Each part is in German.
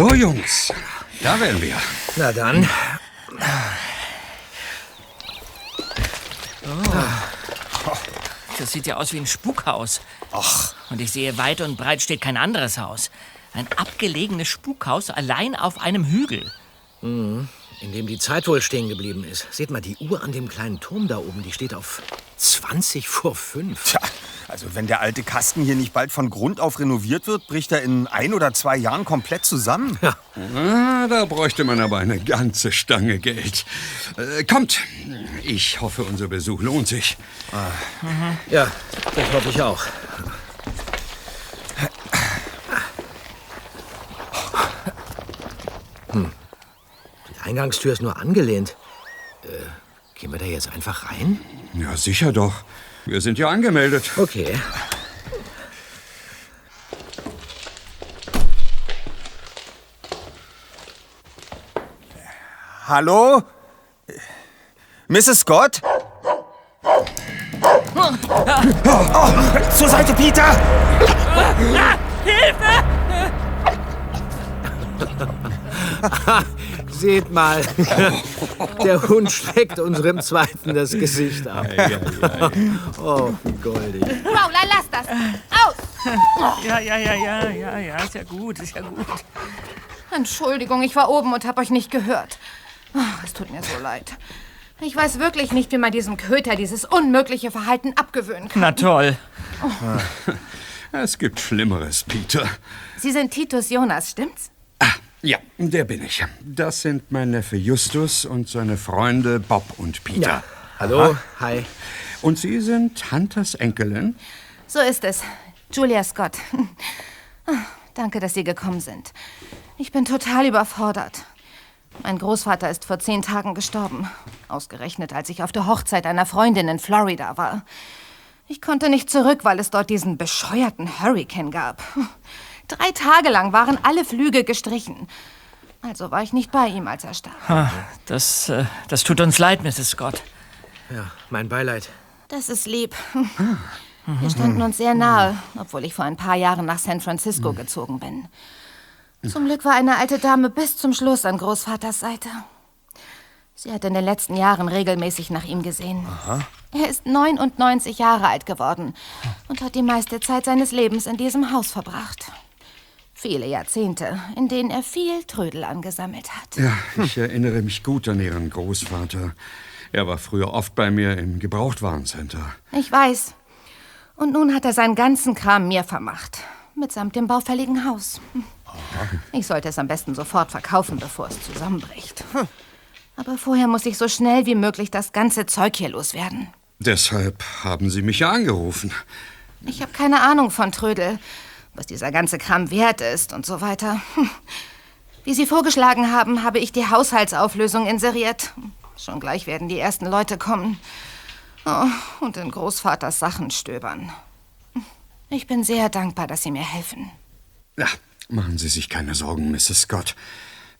So, Jungs, da wären wir. Na dann. Das sieht ja aus wie ein Spukhaus. Ach. Und ich sehe, weit und breit steht kein anderes Haus. Ein abgelegenes Spukhaus allein auf einem Hügel. In dem die Zeit wohl stehen geblieben ist. Seht mal, die Uhr an dem kleinen Turm da oben, die steht auf 20 vor 5. Tja, also wenn der alte Kasten hier nicht bald von Grund auf renoviert wird, bricht er in ein oder zwei Jahren komplett zusammen. Ja. Ah, da bräuchte man aber eine ganze Stange Geld. Äh, kommt, ich hoffe, unser Besuch lohnt sich. Ja, das hoffe ich auch. Die Eingangstür ist nur angelehnt. Äh, gehen wir da jetzt einfach rein? Ja, sicher doch. Wir sind ja angemeldet. Okay. Hallo? Mrs. Scott? Oh, zur Seite, Peter! Seht mal, der Hund schlägt unserem Zweiten das Gesicht ab. Oh, wie goldig. Rowler, lass das! Aus! Ja, ja, ja, ja, ja, ja, ist ja gut, ist ja gut. Entschuldigung, ich war oben und habe euch nicht gehört. Oh, es tut mir so leid. Ich weiß wirklich nicht, wie man diesem Köter dieses unmögliche Verhalten abgewöhnen kann. Na toll. Es gibt Schlimmeres, Peter. Sie sind Titus Jonas, stimmt's? Ja, der bin ich. Das sind mein Neffe Justus und seine Freunde Bob und Peter. Ja. Hallo, hi. Und Sie sind Hunters Enkelin? So ist es. Julia Scott. Ah, Danke, dass Sie gekommen sind. Ich bin total überfordert. Mein Großvater ist vor zehn Tagen gestorben. Ausgerechnet, als ich auf der Hochzeit einer Freundin in Florida war. Ich konnte nicht zurück, weil es dort diesen bescheuerten Hurricane gab. Drei Tage lang waren alle Flüge gestrichen. Also war ich nicht bei ihm, als er starb. Ah, Das, äh, das tut uns leid, Mrs. Scott. Ja, mein Beileid. Das ist lieb. Wir standen uns sehr nahe, obwohl ich vor ein paar Jahren nach San Francisco gezogen bin. Zum Glück war eine alte Dame bis zum Schluss an Großvaters Seite. Sie hat in den letzten Jahren regelmäßig nach ihm gesehen. Er ist 99 Jahre alt geworden und hat die meiste Zeit seines Lebens in diesem Haus verbracht. Viele Jahrzehnte, in denen er viel Trödel angesammelt hat. Ja, ich erinnere mich gut an Ihren Großvater. Er war früher oft bei mir im Gebrauchtwarencenter. Ich weiß. Und nun hat er seinen ganzen Kram mir vermacht. Mitsamt dem baufälligen Haus. Ich sollte es am besten sofort verkaufen, bevor es zusammenbricht. Aber vorher muss ich so schnell wie möglich das ganze Zeug hier loswerden. Deshalb haben Sie mich ja angerufen. Ich habe keine Ahnung von Trödel, was dieser ganze Kram wert ist und so weiter. Hm. Wie Sie vorgeschlagen haben, habe ich die Haushaltsauflösung inseriert. Schon gleich werden die ersten Leute kommen. Oh, und in Großvaters Sachen stöbern. Ich bin sehr dankbar, dass Sie mir helfen. Ja, machen Sie sich keine Sorgen, Mrs. Scott.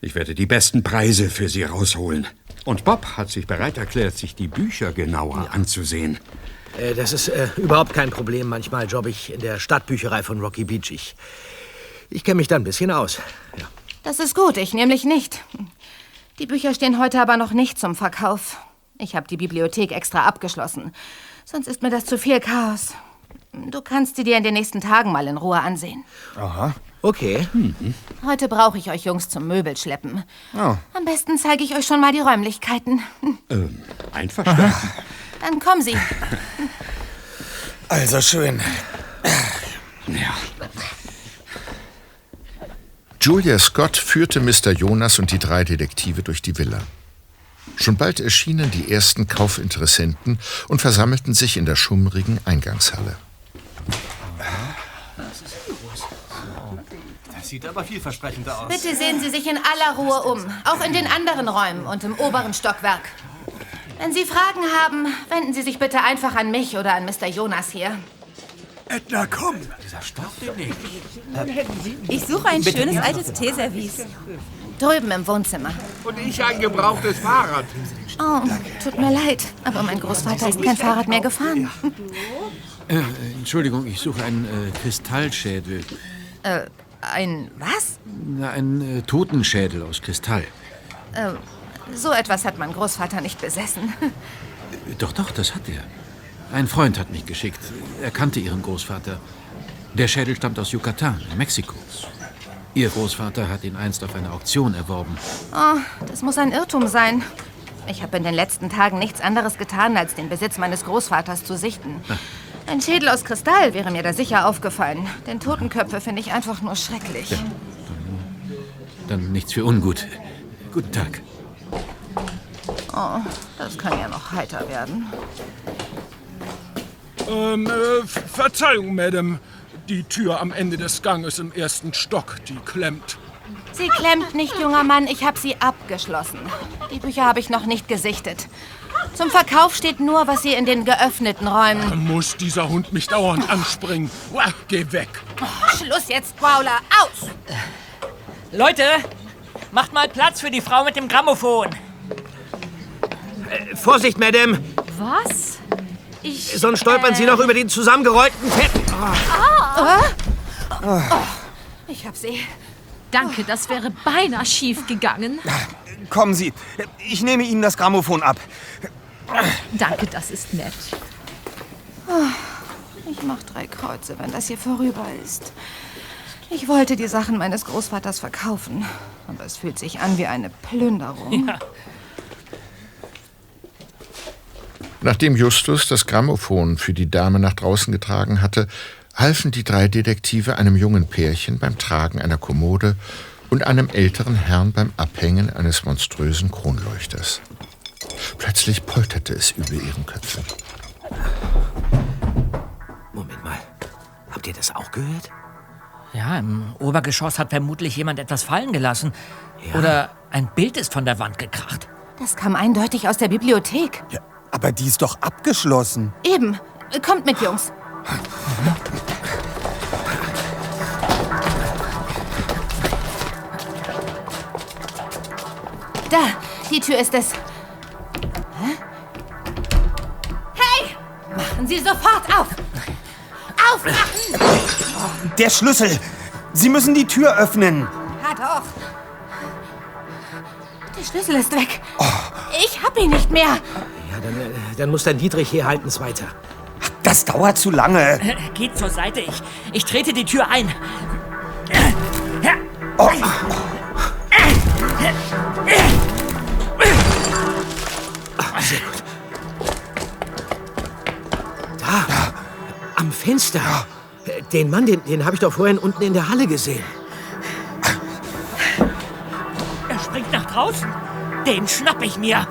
Ich werde die besten Preise für Sie rausholen. Und Bob hat sich bereit erklärt, sich die Bücher genauer anzusehen. Äh, das ist äh, überhaupt kein Problem. Manchmal jobbe ich in der Stadtbücherei von Rocky Beach. Ich, ich kenne mich da ein bisschen aus. Ja. Das ist gut, ich nämlich nicht. Die Bücher stehen heute aber noch nicht zum Verkauf. Ich habe die Bibliothek extra abgeschlossen. Sonst ist mir das zu viel Chaos. Du kannst sie dir in den nächsten Tagen mal in Ruhe ansehen. Aha. Okay. Heute brauche ich euch Jungs zum Möbelschleppen. Oh. Am besten zeige ich euch schon mal die Räumlichkeiten. Ähm, einverstanden. Dann kommen Sie. Also schön. ja. Julia Scott führte Mr. Jonas und die drei Detektive durch die Villa. Schon bald erschienen die ersten Kaufinteressenten und versammelten sich in der schummrigen Eingangshalle. Das sieht aber vielversprechender aus. Bitte sehen Sie sich in aller Ruhe um. Auch in den anderen Räumen und im oberen Stockwerk. Wenn Sie Fragen haben, wenden Sie sich bitte einfach an mich oder an Mr. Jonas hier. Edna, komm! Dieser Stoff den nicht. Ich suche ein schönes altes Teeservice. Drüben im Wohnzimmer. Und ich ein gebrauchtes Fahrrad. Oh, tut mir leid, aber mein Großvater ist kein Fahrrad mehr gefahren. Äh, Entschuldigung, ich suche einen äh, Kristallschädel. Äh, ein was? Na, ein äh, Totenschädel aus Kristall. Äh, so etwas hat mein Großvater nicht besessen. Doch, doch, das hat er. Ein Freund hat mich geschickt. Er kannte Ihren Großvater. Der Schädel stammt aus Yucatan, Mexiko. Ihr Großvater hat ihn einst auf einer Auktion erworben. Oh, das muss ein Irrtum sein. Ich habe in den letzten Tagen nichts anderes getan, als den Besitz meines Großvaters zu sichten. Ein Schädel aus Kristall wäre mir da sicher aufgefallen. Denn Totenköpfe finde ich einfach nur schrecklich. Ja. Dann nichts für ungut. Guten Tag. Oh, das kann ja noch heiter werden. Ähm, äh, Verzeihung, Madame. Die Tür am Ende des Ganges im ersten Stock, die klemmt. Sie klemmt nicht, junger Mann. Ich habe sie abgeschlossen. Die Bücher habe ich noch nicht gesichtet. Zum Verkauf steht nur, was Sie in den geöffneten Räumen... Muss dieser Hund mich dauernd anspringen? Uah, geh weg. Oh, Schluss jetzt, Growler. Aus! Leute, macht mal Platz für die Frau mit dem Grammophon. Äh, Vorsicht, Madame. Was? Ich. Sonst stolpern Sie äh, noch über den zusammengerollten Teppich. Ah. Oh, ich hab sie. Danke, das wäre beinahe schief gegangen. Kommen Sie, ich nehme Ihnen das Grammophon ab. Danke, das ist nett. Oh, ich mach drei Kreuze, wenn das hier vorüber ist. Ich wollte die Sachen meines Großvaters verkaufen, aber es fühlt sich an wie eine Plünderung. Ja. Nachdem Justus das Grammophon für die Dame nach draußen getragen hatte, halfen die drei Detektive einem jungen Pärchen beim Tragen einer Kommode und einem älteren Herrn beim Abhängen eines monströsen Kronleuchters. Plötzlich polterte es über ihren Köpfen. Moment mal. Habt ihr das auch gehört? Ja, im Obergeschoss hat vermutlich jemand etwas fallen gelassen. Oder ein Bild ist von der Wand gekracht. Das kam eindeutig aus der Bibliothek. Ja, aber die ist doch abgeschlossen. Eben. Kommt mit, Jungs. Da, die Tür ist es. Hä? Hey! Machen Sie sofort auf! Aufmachen! Der Schlüssel! Sie müssen die Tür öffnen. Ha doch. Der Schlüssel ist weg. Ich hab ihn nicht mehr. Dann, äh, dann muss dein Dietrich herhalten's weiter. Das dauert zu lange. Äh, Geht zur Seite, ich, ich trete die Tür ein. Oh. Sehr gut. Da, am Fenster. Den Mann, den, den habe ich doch vorhin unten in der Halle gesehen. Er springt nach draußen. Den schnapp ich mir.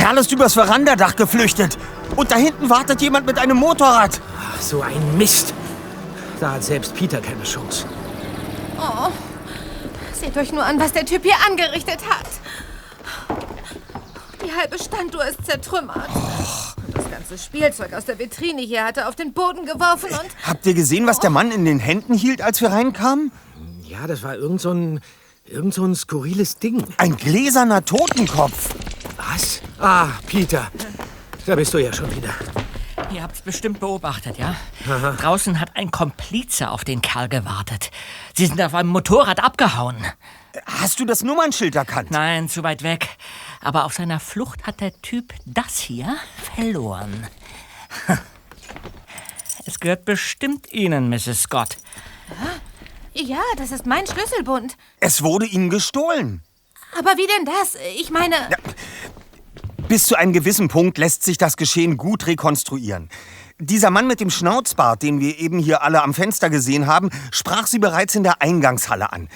Kerl ist übers Verandadach geflüchtet. Und da hinten wartet jemand mit einem Motorrad. Ach, so ein Mist. Da hat selbst Peter keine Chance. Oh, seht euch nur an, was der Typ hier angerichtet hat. Die halbe Standuhr ist zertrümmert. Und das ganze Spielzeug aus der Vitrine hier hat er auf den Boden geworfen und... Habt ihr gesehen, was der Mann in den Händen hielt, als wir reinkamen? Ja, das war irgend so ein, irgend so ein skurriles Ding. Ein gläserner Totenkopf. Was? Ah, Peter. Da bist du ja schon wieder. Ihr habt's bestimmt beobachtet, ja? Aha. Draußen hat ein Komplize auf den Kerl gewartet. Sie sind auf einem Motorrad abgehauen. Hast du das Nummernschild erkannt? Nein, zu weit weg. Aber auf seiner Flucht hat der Typ das hier verloren. Es gehört bestimmt Ihnen, Mrs. Scott. Ja, das ist mein Schlüsselbund. Es wurde ihnen gestohlen. Aber wie denn das? Ich meine... Bis zu einem gewissen Punkt lässt sich das Geschehen gut rekonstruieren. Dieser Mann mit dem Schnauzbart, den wir eben hier alle am Fenster gesehen haben, sprach sie bereits in der Eingangshalle an.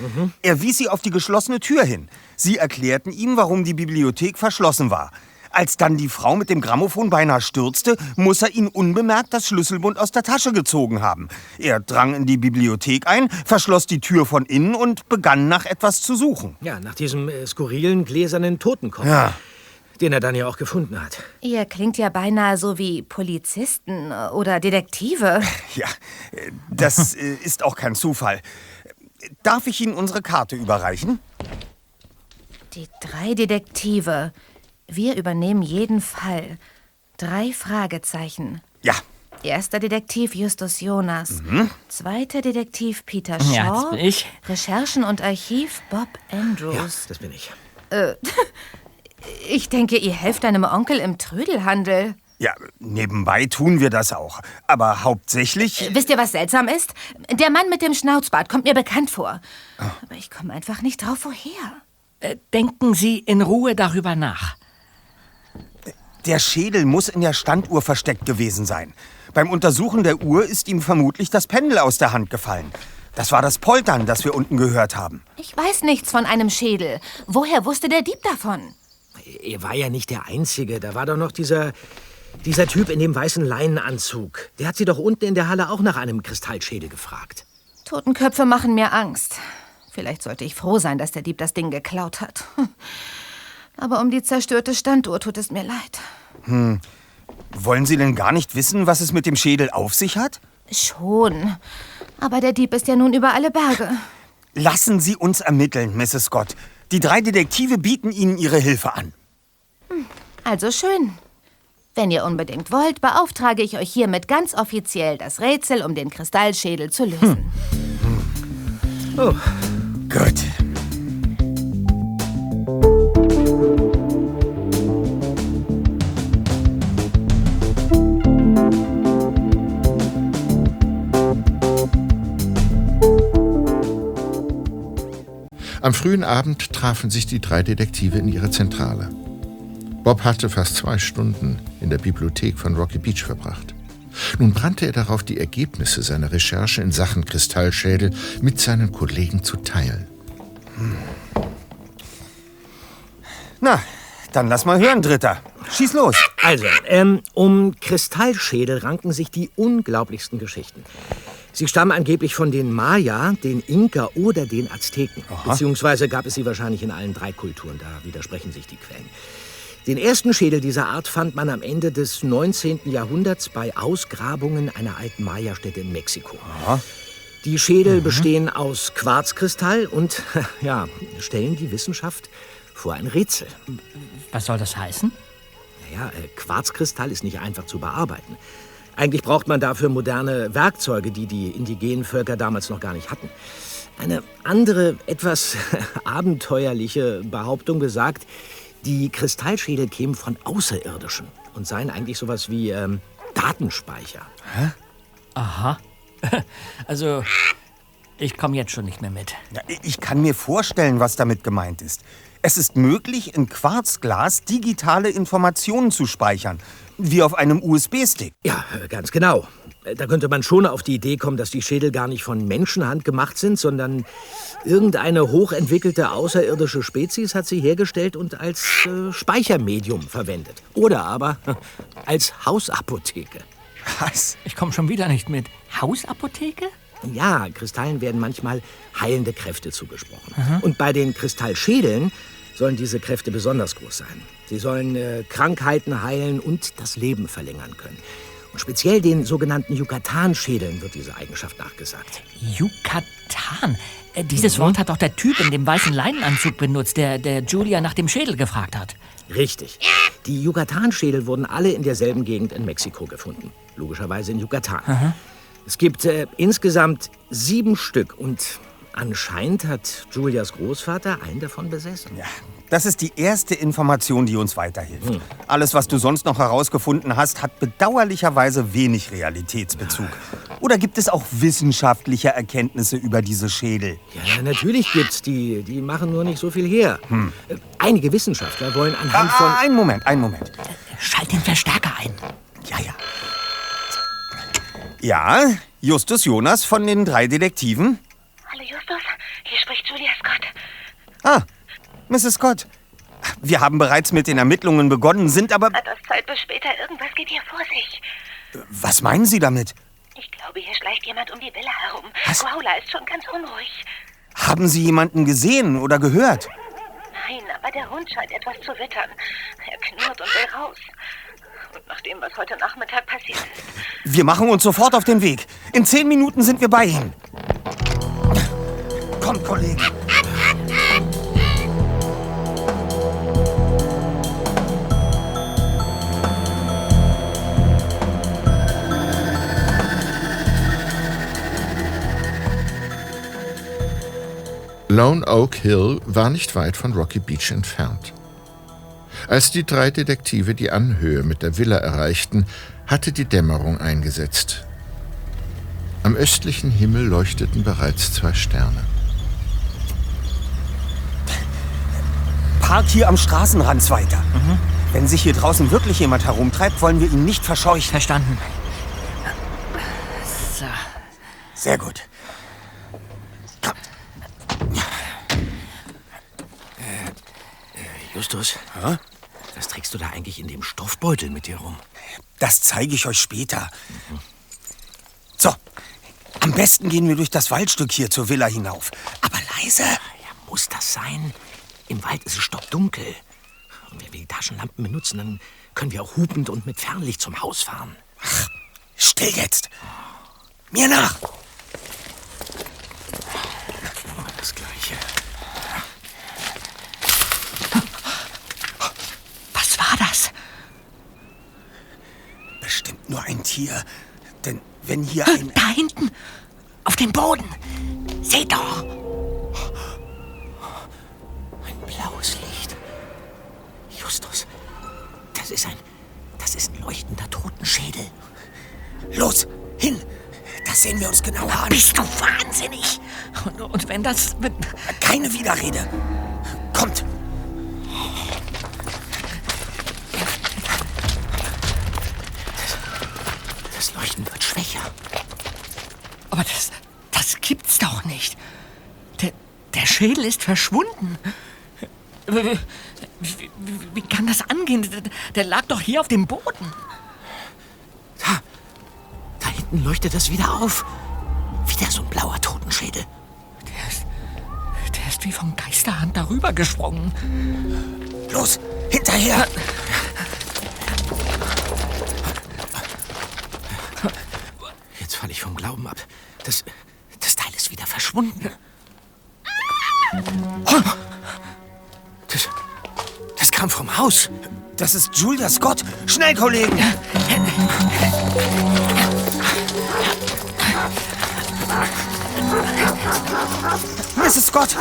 Er wies sie auf die geschlossene Tür hin. Sie erklärten ihm, warum die Bibliothek verschlossen war. Als dann die Frau mit dem Grammophon beinahe stürzte, muss er ihn unbemerkt das Schlüsselbund aus der Tasche gezogen haben. Er drang in die Bibliothek ein, verschloss die Tür von innen und begann nach etwas zu suchen. Ja, nach diesem äh, skurrilen gläsernen Totenkopf. Ja. Den er dann ja auch gefunden hat. Ihr klingt ja beinahe so wie Polizisten oder Detektive. Ja, äh, das äh, ist auch kein Zufall. Darf ich Ihnen unsere Karte überreichen? Die drei Detektive. Wir übernehmen jeden Fall. Drei Fragezeichen. Ja, Erster Detektiv Justus Jonas. Zweiter Detektiv Peter Shaw. Ja, das bin ich. Recherchen und Archiv Bob Andrews. Das bin ich. Äh, ich denke, ihr helft deinem Onkel im Trödelhandel. Ja, nebenbei tun wir das auch. Aber hauptsächlich. Wisst ihr, was seltsam ist? Der Mann mit dem Schnauzbart kommt mir bekannt vor. Aber ich komme einfach nicht drauf, woher. Äh, denken Sie in Ruhe darüber nach. Der Schädel muss in der Standuhr versteckt gewesen sein. Beim Untersuchen der Uhr ist ihm vermutlich das Pendel aus der Hand gefallen. Das war das Poltern, das wir unten gehört haben. Ich weiß nichts von einem Schädel. Woher wusste der Dieb davon? Er war ja nicht der Einzige. Da war doch noch dieser, dieser Typ in dem weißen Leinenanzug. Der hat sie doch unten in der Halle auch nach einem Kristallschädel gefragt. Totenköpfe machen mir Angst. Vielleicht sollte ich froh sein, dass der Dieb das Ding geklaut hat. Aber um die zerstörte Standuhr tut es mir leid. Hm. Wollen Sie denn gar nicht wissen, was es mit dem Schädel auf sich hat? Schon. Aber der Dieb ist ja nun über alle Berge. Lassen Sie uns ermitteln, Mrs. Scott. Die drei Detektive bieten Ihnen ihre Hilfe an. Also schön. Wenn ihr unbedingt wollt, beauftrage ich euch hiermit ganz offiziell, das Rätsel um den Kristallschädel zu lösen. Oh. Gut. Am frühen Abend trafen sich die drei Detektive in ihrer Zentrale. Bob hatte fast zwei Stunden in der Bibliothek von Rocky Beach verbracht. Nun brannte er darauf, die Ergebnisse seiner Recherche in Sachen Kristallschädel mit seinen Kollegen zu teilen. Na, dann lass mal hören, Dritter. Schieß los. Also, ähm, um Kristallschädel ranken sich die unglaublichsten Geschichten. Sie stammen angeblich von den Maya, den Inka oder den Azteken. Beziehungsweise gab es sie wahrscheinlich in allen drei Kulturen. Da widersprechen sich die Quellen. Den ersten Schädel dieser Art fand man am Ende des 19. Jahrhunderts bei Ausgrabungen einer alten Maya-Stätte in Mexiko. Die Schädel bestehen aus Quarzkristall und ja, stellen die Wissenschaft vor ein Rätsel. Was soll das heißen? Naja, äh, Quarzkristall ist nicht einfach zu bearbeiten. Eigentlich braucht man dafür moderne Werkzeuge, die die indigenen Völker damals noch gar nicht hatten. Eine andere, etwas abenteuerliche Behauptung besagt, die Kristallschädel kämen von Außerirdischen und seien eigentlich sowas wie ähm, Datenspeicher. Aha. Also, ich komme jetzt schon nicht mehr mit. Ja, ich kann mir vorstellen, was damit gemeint ist. Es ist möglich, in Quarzglas digitale Informationen zu speichern, wie auf einem USB-Stick. Ja, ganz genau. Da könnte man schon auf die Idee kommen, dass die Schädel gar nicht von Menschenhand gemacht sind, sondern irgendeine hochentwickelte außerirdische Spezies hat sie hergestellt und als äh, Speichermedium verwendet. Oder aber als Hausapotheke. Was? Ich komme schon wieder nicht mit. Hausapotheke? Ja, Kristallen werden manchmal heilende Kräfte zugesprochen. Und bei den Kristallschädeln sollen diese Kräfte besonders groß sein. Sie sollen äh, Krankheiten heilen und das Leben verlängern können. Und speziell den sogenannten Yucatan-Schädeln wird diese Eigenschaft nachgesagt. Yucatan. Äh, Dieses Wort hat doch der Typ in dem weißen Leinenanzug benutzt, der, der Julia nach dem Schädel gefragt hat. Richtig. Die Yucatan-Schädel wurden alle in derselben Gegend in Mexiko gefunden. Logischerweise in Yucatan. Es gibt äh, insgesamt sieben Stück und anscheinend hat Julias Großvater einen davon besessen. Ja, das ist die erste Information, die uns weiterhilft. Alles, was du sonst noch herausgefunden hast, hat bedauerlicherweise wenig Realitätsbezug. Oder gibt es auch wissenschaftliche Erkenntnisse über diese Schädel? Ja, natürlich gibt's die. Die machen nur nicht so viel her. Äh, Einige Wissenschaftler wollen anhand Ah, von... einen Moment, einen Moment. Schalt den Verstärker ein. Ja, ja. Ja, Justus Jonas von den drei Detektiven. Hallo Justus, hier spricht Julia Scott. Ah, Mrs. Scott. Wir haben bereits mit den Ermittlungen begonnen, sind aber... Etwas Zeit bis später, irgendwas geht hier vor sich. Was meinen Sie damit? Ich glaube, hier schleicht jemand um die Villa herum. Was? Growler ist schon ganz unruhig. Haben Sie jemanden gesehen oder gehört? Nein, aber der Hund scheint etwas zu wittern. Er knurrt und will raus. Und nach dem, was heute Nachmittag passiert ist, Wir machen uns sofort auf den Weg. In zehn Minuten sind wir bei Ihnen. Kommt, Kollege. Lone Oak Hill war nicht weit von Rocky Beach entfernt. Als die drei Detektive die Anhöhe mit der Villa erreichten, hatte die Dämmerung eingesetzt. Am östlichen Himmel leuchteten bereits zwei Sterne. Park hier am Straßenrand weiter. Wenn sich hier draußen wirklich jemand herumtreibt, wollen wir ihn nicht verscheuchen. Verstanden. So. Sehr gut. Justus, was trägst du da eigentlich in dem Stoffbeutel mit dir rum? Das zeige ich euch später. So, am besten gehen wir durch das Waldstück hier zur Villa hinauf. Aber leise. Ja, muss das sein? Im Wald ist es stockdunkel. Und wenn wir die Taschenlampen benutzen, dann können wir auch hupend und mit Fernlicht zum Haus fahren. Still jetzt. Mir nach. Das Gleiche. Was war das? Bestimmt nur ein Tier. Denn wenn hier ein... Da hinten, auf dem Boden. Seht doch. Ein blaues Licht. Justus, das ist ein. Das ist ein leuchtender Totenschädel. Los, hin. Das sehen wir uns genauer an. Bist du wahnsinnig? Und, und wenn das. Wenn, Keine Widerrede. Kommt. Das Leuchten wird schwächer. aber das. Das gibt's doch nicht. Der, der Schädel ist verschwunden. Wie, wie, wie kann das angehen? Der, lag doch hier auf dem Boden. Da. Da hinten leuchtet es wieder auf. Geisterhand darüber gesprungen. Los, hinterher. Jetzt falle ich vom Glauben ab. Das. Das Teil ist wieder verschwunden. Das. Das kam vom Haus. Das ist Julia Scott. Schnell, Kollegen. Mrs. Scott,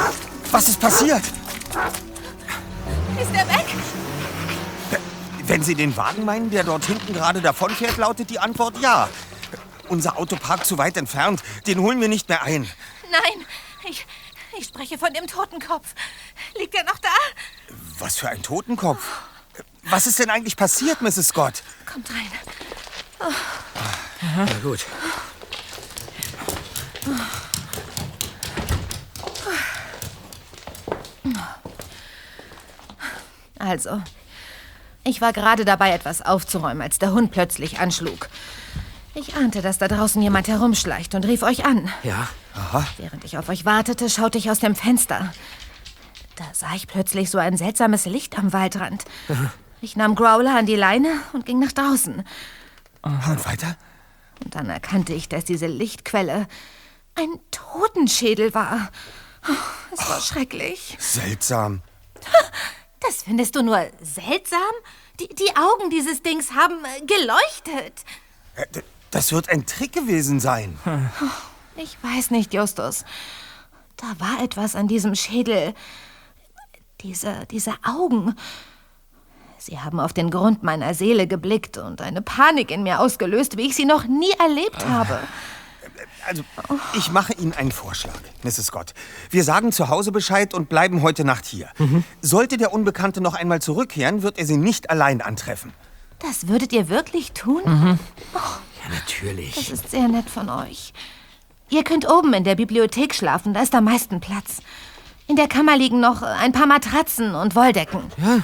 was ist passiert? Wenn Sie den Wagen meinen, der dort hinten gerade davonfährt, lautet die Antwort ja. Unser Auto parkt zu weit entfernt. Den holen wir nicht mehr ein. Nein, ich, ich spreche von dem Totenkopf. Liegt er noch da? Was für ein Totenkopf. Was ist denn eigentlich passiert, Mrs. Scott? Kommt rein. Na gut. Also, ich war gerade dabei, etwas aufzuräumen, als der Hund plötzlich anschlug. Ich ahnte, dass da draußen jemand herumschleicht und rief euch an. Ja. Aha. Während ich auf euch wartete, schaute ich aus dem Fenster. Da sah ich plötzlich so ein seltsames Licht am Waldrand. Ich nahm Growler an die Leine und ging nach draußen. Und weiter? Und dann erkannte ich, dass diese Lichtquelle ein Totenschädel war. Oh, Es war schrecklich. Seltsam. Das findest du nur seltsam? Die, die Augen dieses Dings haben äh, geleuchtet. Äh, Das wird ein Trick gewesen sein. Ich weiß nicht, Justus. Da war etwas an diesem Schädel. Diese, diese Augen. Sie haben auf den Grund meiner Seele geblickt und eine Panik in mir ausgelöst, wie ich sie noch nie erlebt habe. Also, ich mache Ihnen einen Vorschlag, Mrs. Scott. Wir sagen zu Hause Bescheid und bleiben heute Nacht hier. Sollte der Unbekannte noch einmal zurückkehren, wird er Sie nicht allein antreffen. Das würdet ihr wirklich tun? Ja, natürlich. Das ist sehr nett von euch. Ihr könnt oben in der Bibliothek schlafen, da ist am meisten Platz. In der Kammer liegen noch ein paar Matratzen und Wolldecken. Ja,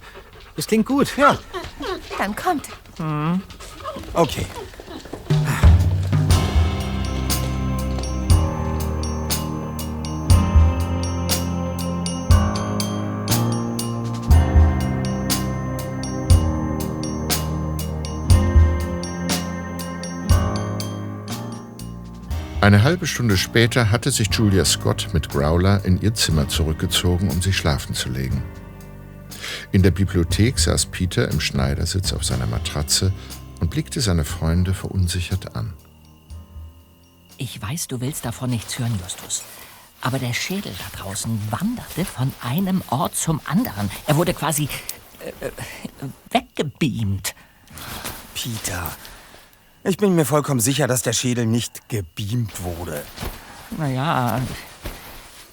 das klingt gut. Ja, Dann kommt. okay. Eine halbe Stunde später hatte sich Julia Scott mit Growler in ihr Zimmer zurückgezogen, um sich schlafen zu legen. In der Bibliothek saß Peter im Schneidersitz auf seiner Matratze und blickte seine Freunde verunsichert an. Ich weiß, du willst davon nichts hören, Justus. Aber der Schädel da draußen wanderte von einem Ort zum anderen. Er wurde quasi äh, äh, weggebeamt. Peter, ich bin mir vollkommen sicher, dass der Schädel nicht gebeamt wurde. Naja,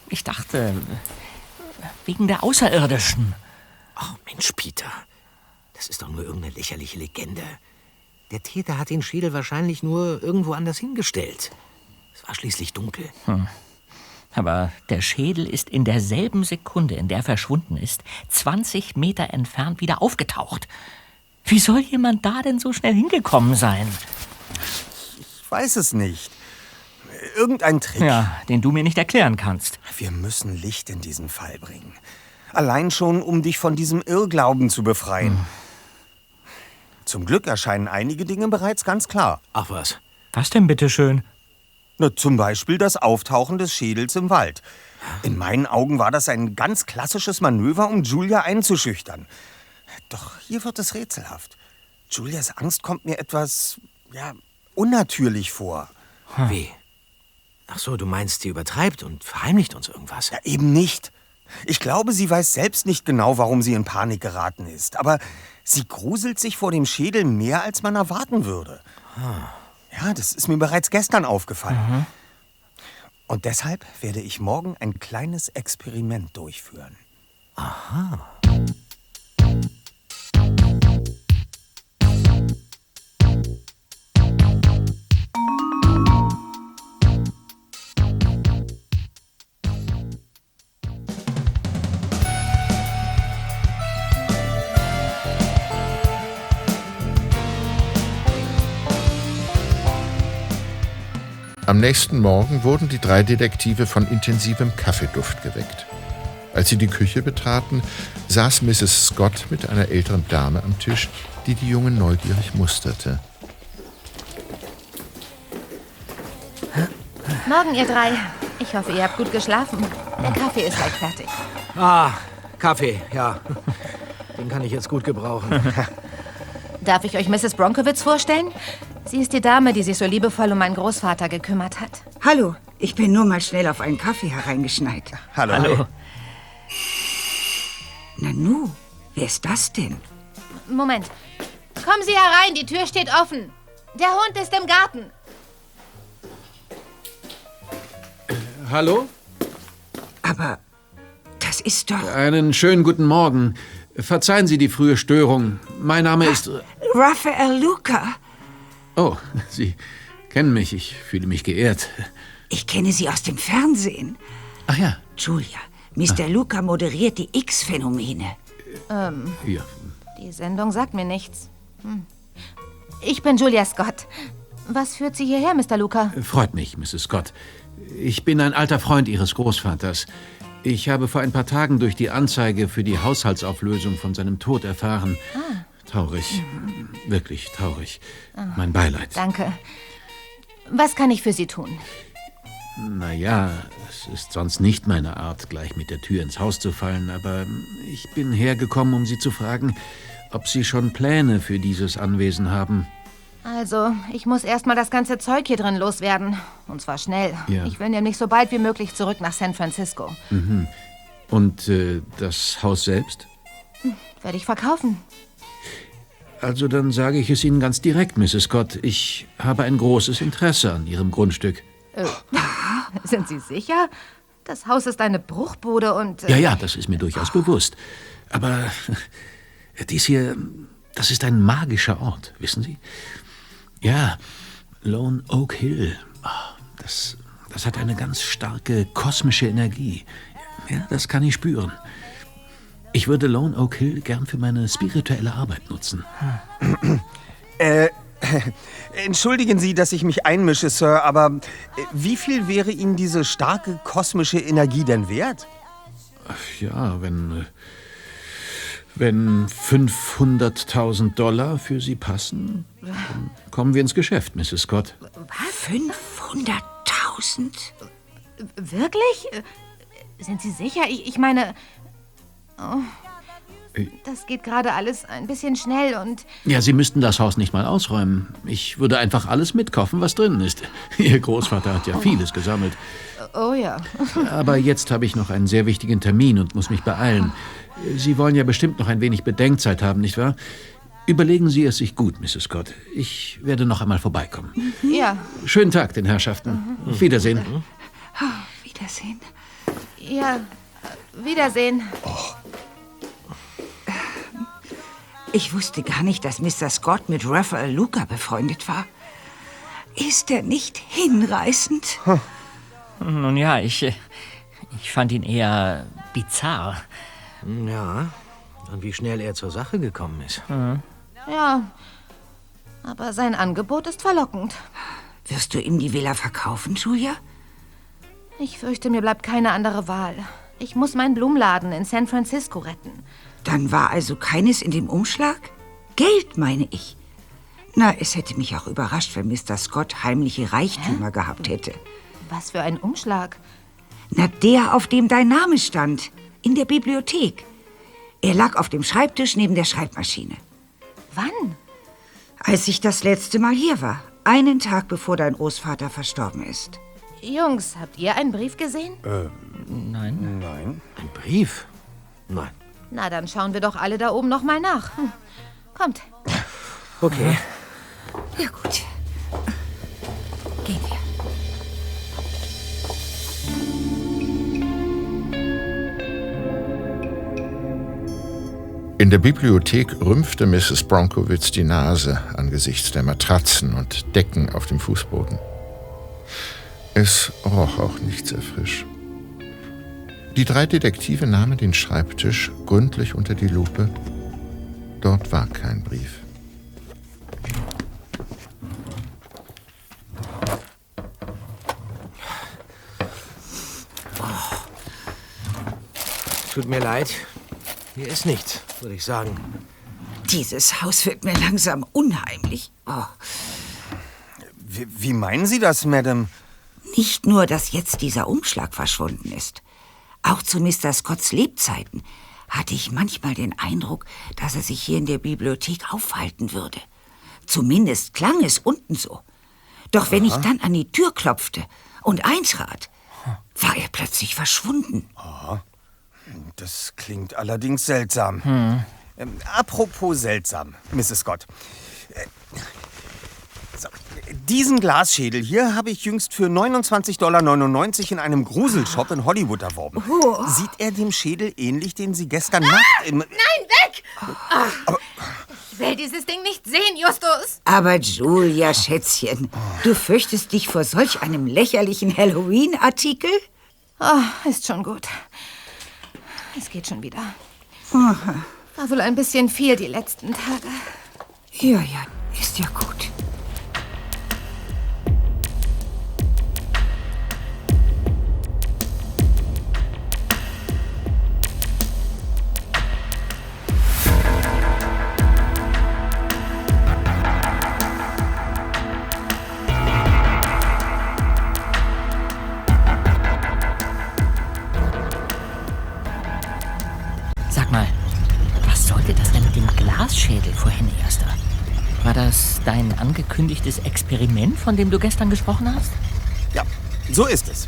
ich dachte, wegen der Außerirdischen. Ach Mensch, Peter. Das ist doch nur irgendeine lächerliche Legende. Der Täter hat den Schädel wahrscheinlich nur irgendwo anders hingestellt. Es war schließlich dunkel. Hm. Aber der Schädel ist in derselben Sekunde, in der er verschwunden ist, 20 Meter entfernt wieder aufgetaucht. Wie soll jemand da denn so schnell hingekommen sein? Ich weiß es nicht. Irgendein Trick. Ja, den du mir nicht erklären kannst. Wir müssen Licht in diesen Fall bringen. Allein schon, um dich von diesem Irrglauben zu befreien. Hm. Zum Glück erscheinen einige Dinge bereits ganz klar. Ach was. Was denn bitteschön? Na, zum Beispiel das Auftauchen des Schädels im Wald. In meinen Augen war das ein ganz klassisches Manöver, um Julia einzuschüchtern. Doch hier wird es rätselhaft. Julias Angst kommt mir etwas, ja, unnatürlich vor. Hm. Wie? Ach so, du meinst, sie übertreibt und verheimlicht uns irgendwas? Ja, eben nicht. Ich glaube, sie weiß selbst nicht genau, warum sie in Panik geraten ist. Aber sie gruselt sich vor dem Schädel mehr, als man erwarten würde. Ah. Ja, das ist mir bereits gestern aufgefallen. Mhm. Und deshalb werde ich morgen ein kleines Experiment durchführen. Aha. Am nächsten Morgen wurden die drei Detektive von intensivem Kaffeeduft geweckt. Als sie die Küche betraten, saß Mrs. Scott mit einer älteren Dame am Tisch, die die Jungen neugierig musterte. Morgen, ihr drei. Ich hoffe, ihr habt gut geschlafen. Der Kaffee ist gleich fertig. Ah, Kaffee, ja. Den kann ich jetzt gut gebrauchen. Darf ich euch Mrs. Bronkowitz vorstellen? Sie ist die Dame, die sich so liebevoll um meinen Großvater gekümmert hat. Hallo, ich bin nur mal schnell auf einen Kaffee hereingeschneit. Hallo. Hallo. Nanu, wer ist das denn? Moment. Kommen Sie herein, die Tür steht offen. Der Hund ist im Garten. Äh, hallo? Aber das ist doch... Einen schönen guten Morgen. Verzeihen Sie die frühe Störung. Mein Name ist... Raphael Luca. Oh, Sie kennen mich. Ich fühle mich geehrt. Ich kenne Sie aus dem Fernsehen. Ach ja. Julia, Mr. Ah. Luca moderiert die X-Phänomene. Ähm, ja. Die Sendung sagt mir nichts. Hm. Ich bin Julia Scott. Was führt Sie hierher, Mr. Luca? Freut mich, Mrs. Scott. Ich bin ein alter Freund Ihres Großvaters. Ich habe vor ein paar Tagen durch die Anzeige für die Haushaltsauflösung von seinem Tod erfahren. Ah. Traurig. Wirklich traurig. Mein Beileid. Danke. Was kann ich für Sie tun? Naja, es ist sonst nicht meine Art, gleich mit der Tür ins Haus zu fallen, aber ich bin hergekommen, um Sie zu fragen, ob Sie schon Pläne für dieses Anwesen haben. Also, ich muss erstmal das ganze Zeug hier drin loswerden. Und zwar schnell. Ja. Ich will nämlich so bald wie möglich zurück nach San Francisco. Mhm. Und äh, das Haus selbst? Hm, werde ich verkaufen. Also dann sage ich es Ihnen ganz direkt, Mrs. Scott. Ich habe ein großes Interesse an Ihrem Grundstück. Äh, sind Sie sicher? Das Haus ist eine Bruchbude und... Äh ja, ja, das ist mir durchaus bewusst. Aber dies hier, das ist ein magischer Ort, wissen Sie? Ja, Lone Oak Hill. Ah, das, das hat eine ganz starke kosmische Energie. Ja, das kann ich spüren. Ich würde Lone Oak Hill gern für meine spirituelle Arbeit nutzen. Äh, entschuldigen Sie, dass ich mich einmische, Sir, aber äh, wie viel wäre Ihnen diese starke kosmische Energie denn wert? Ja, wenn. Äh, wenn 500.000 Dollar für Sie passen, dann kommen wir ins Geschäft, Mrs. Scott. Was? 500.000? Wirklich? Sind Sie sicher? Ich, ich meine, das geht gerade alles ein bisschen schnell und Ja, Sie müssten das Haus nicht mal ausräumen. Ich würde einfach alles mitkaufen, was drinnen ist. Ihr Großvater hat ja vieles gesammelt. oh ja. Aber jetzt habe ich noch einen sehr wichtigen Termin und muss mich beeilen. Sie wollen ja bestimmt noch ein wenig Bedenkzeit haben, nicht wahr? Überlegen Sie es sich gut, Mrs. Scott. Ich werde noch einmal vorbeikommen. Ja, Schönen Tag den Herrschaften. Auf Wiedersehen. Oh, Wiedersehen. ja. Wiedersehen. Ich wusste gar nicht, dass Mr. Scott mit Raphael Luca befreundet war. Ist er nicht hinreißend? Nun ja, ich, ich fand ihn eher bizarr. Ja, und wie schnell er zur Sache gekommen ist. Ja. Aber sein Angebot ist verlockend. Wirst du ihm die Villa verkaufen, Julia? Ich fürchte, mir bleibt keine andere Wahl. Ich muss meinen Blumenladen in San Francisco retten. Dann war also keines in dem Umschlag? Geld, meine ich. Na, es hätte mich auch überrascht, wenn Mr. Scott heimliche Reichtümer gehabt hätte. Was für ein Umschlag. Na, der, auf dem dein Name stand. In der Bibliothek. Er lag auf dem Schreibtisch neben der Schreibmaschine. Wann? Als ich das letzte Mal hier war. Einen Tag bevor dein Großvater verstorben ist. Jungs, habt ihr einen Brief gesehen? Nein. Nein. Ein Brief? Nein. Na, dann schauen wir doch alle da oben noch mal nach. Hm. Kommt. Okay. Ja, gut. Gehen wir. In der Bibliothek rümpfte Mrs. Bronkowitz die Nase angesichts der Matratzen und Decken auf dem Fußboden. Es roch auch nicht sehr frisch. Die drei Detektive nahmen den Schreibtisch gründlich unter die Lupe. Dort war kein Brief. Tut mir leid. Hier ist nichts, würde ich sagen. Dieses Haus wird mir langsam unheimlich. Oh. Wie, wie meinen Sie das, Madame? Nicht nur, dass jetzt dieser Umschlag verschwunden ist. Auch zu Mr. Scotts Lebzeiten hatte ich manchmal den Eindruck, dass er sich hier in der Bibliothek aufhalten würde. Zumindest klang es unten so. Doch wenn ich dann an die Tür klopfte und eintrat, war er plötzlich verschwunden. Das klingt allerdings seltsam. Ähm, apropos seltsam, Mrs. Scott. Äh, diesen Glasschädel hier habe ich jüngst für 29,99 Dollar in einem Gruselshop in Hollywood erworben. Oh. Sieht er dem Schädel ähnlich, den Sie gestern Nacht im... Nein, weg! Ach, ich will dieses Ding nicht sehen, Justus. Aber Julia, Schätzchen, du fürchtest dich vor solch einem lächerlichen Halloween-Artikel? Oh, ist schon gut. Es geht schon wieder. War wohl ein bisschen viel die letzten Tage. Ja, ja, ist ja gut. Dem Glasschädel vorhin, Erster? War das dein angekündigtes Experiment, von dem du gestern gesprochen hast? Ja, so ist es.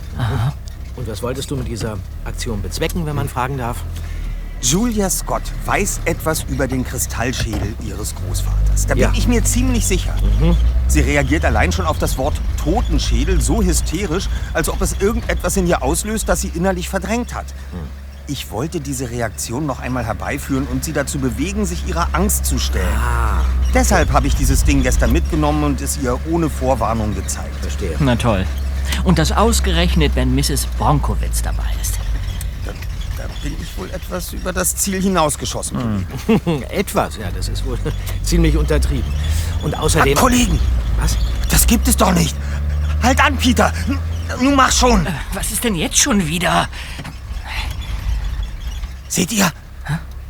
Und was wolltest du mit dieser Aktion bezwecken, wenn man fragen darf? Julia Scott weiß etwas über den Kristallschädel ihres Großvaters. Da bin Ja. ich mir ziemlich sicher. Sie reagiert allein schon auf das Wort Totenschädel so hysterisch, als ob es irgendetwas in ihr auslöst, das sie innerlich verdrängt hat. Ich wollte diese Reaktion noch einmal herbeiführen und sie dazu bewegen, sich ihrer Angst zu stellen. Deshalb habe ich dieses Ding gestern mitgenommen und es ihr ohne Vorwarnung gezeigt. Verstehe. Na toll. Und das ausgerechnet, wenn Mrs. Bronkowitz dabei ist. Da bin ich wohl etwas über das Ziel hinausgeschossen. Kollegen. Etwas, ja, das ist wohl ziemlich untertrieben. Und außerdem. Ah, Kollegen! Was? Das gibt es doch nicht! Halt an, Peter! Nun mach schon! Was ist denn jetzt schon wieder? Seht ihr?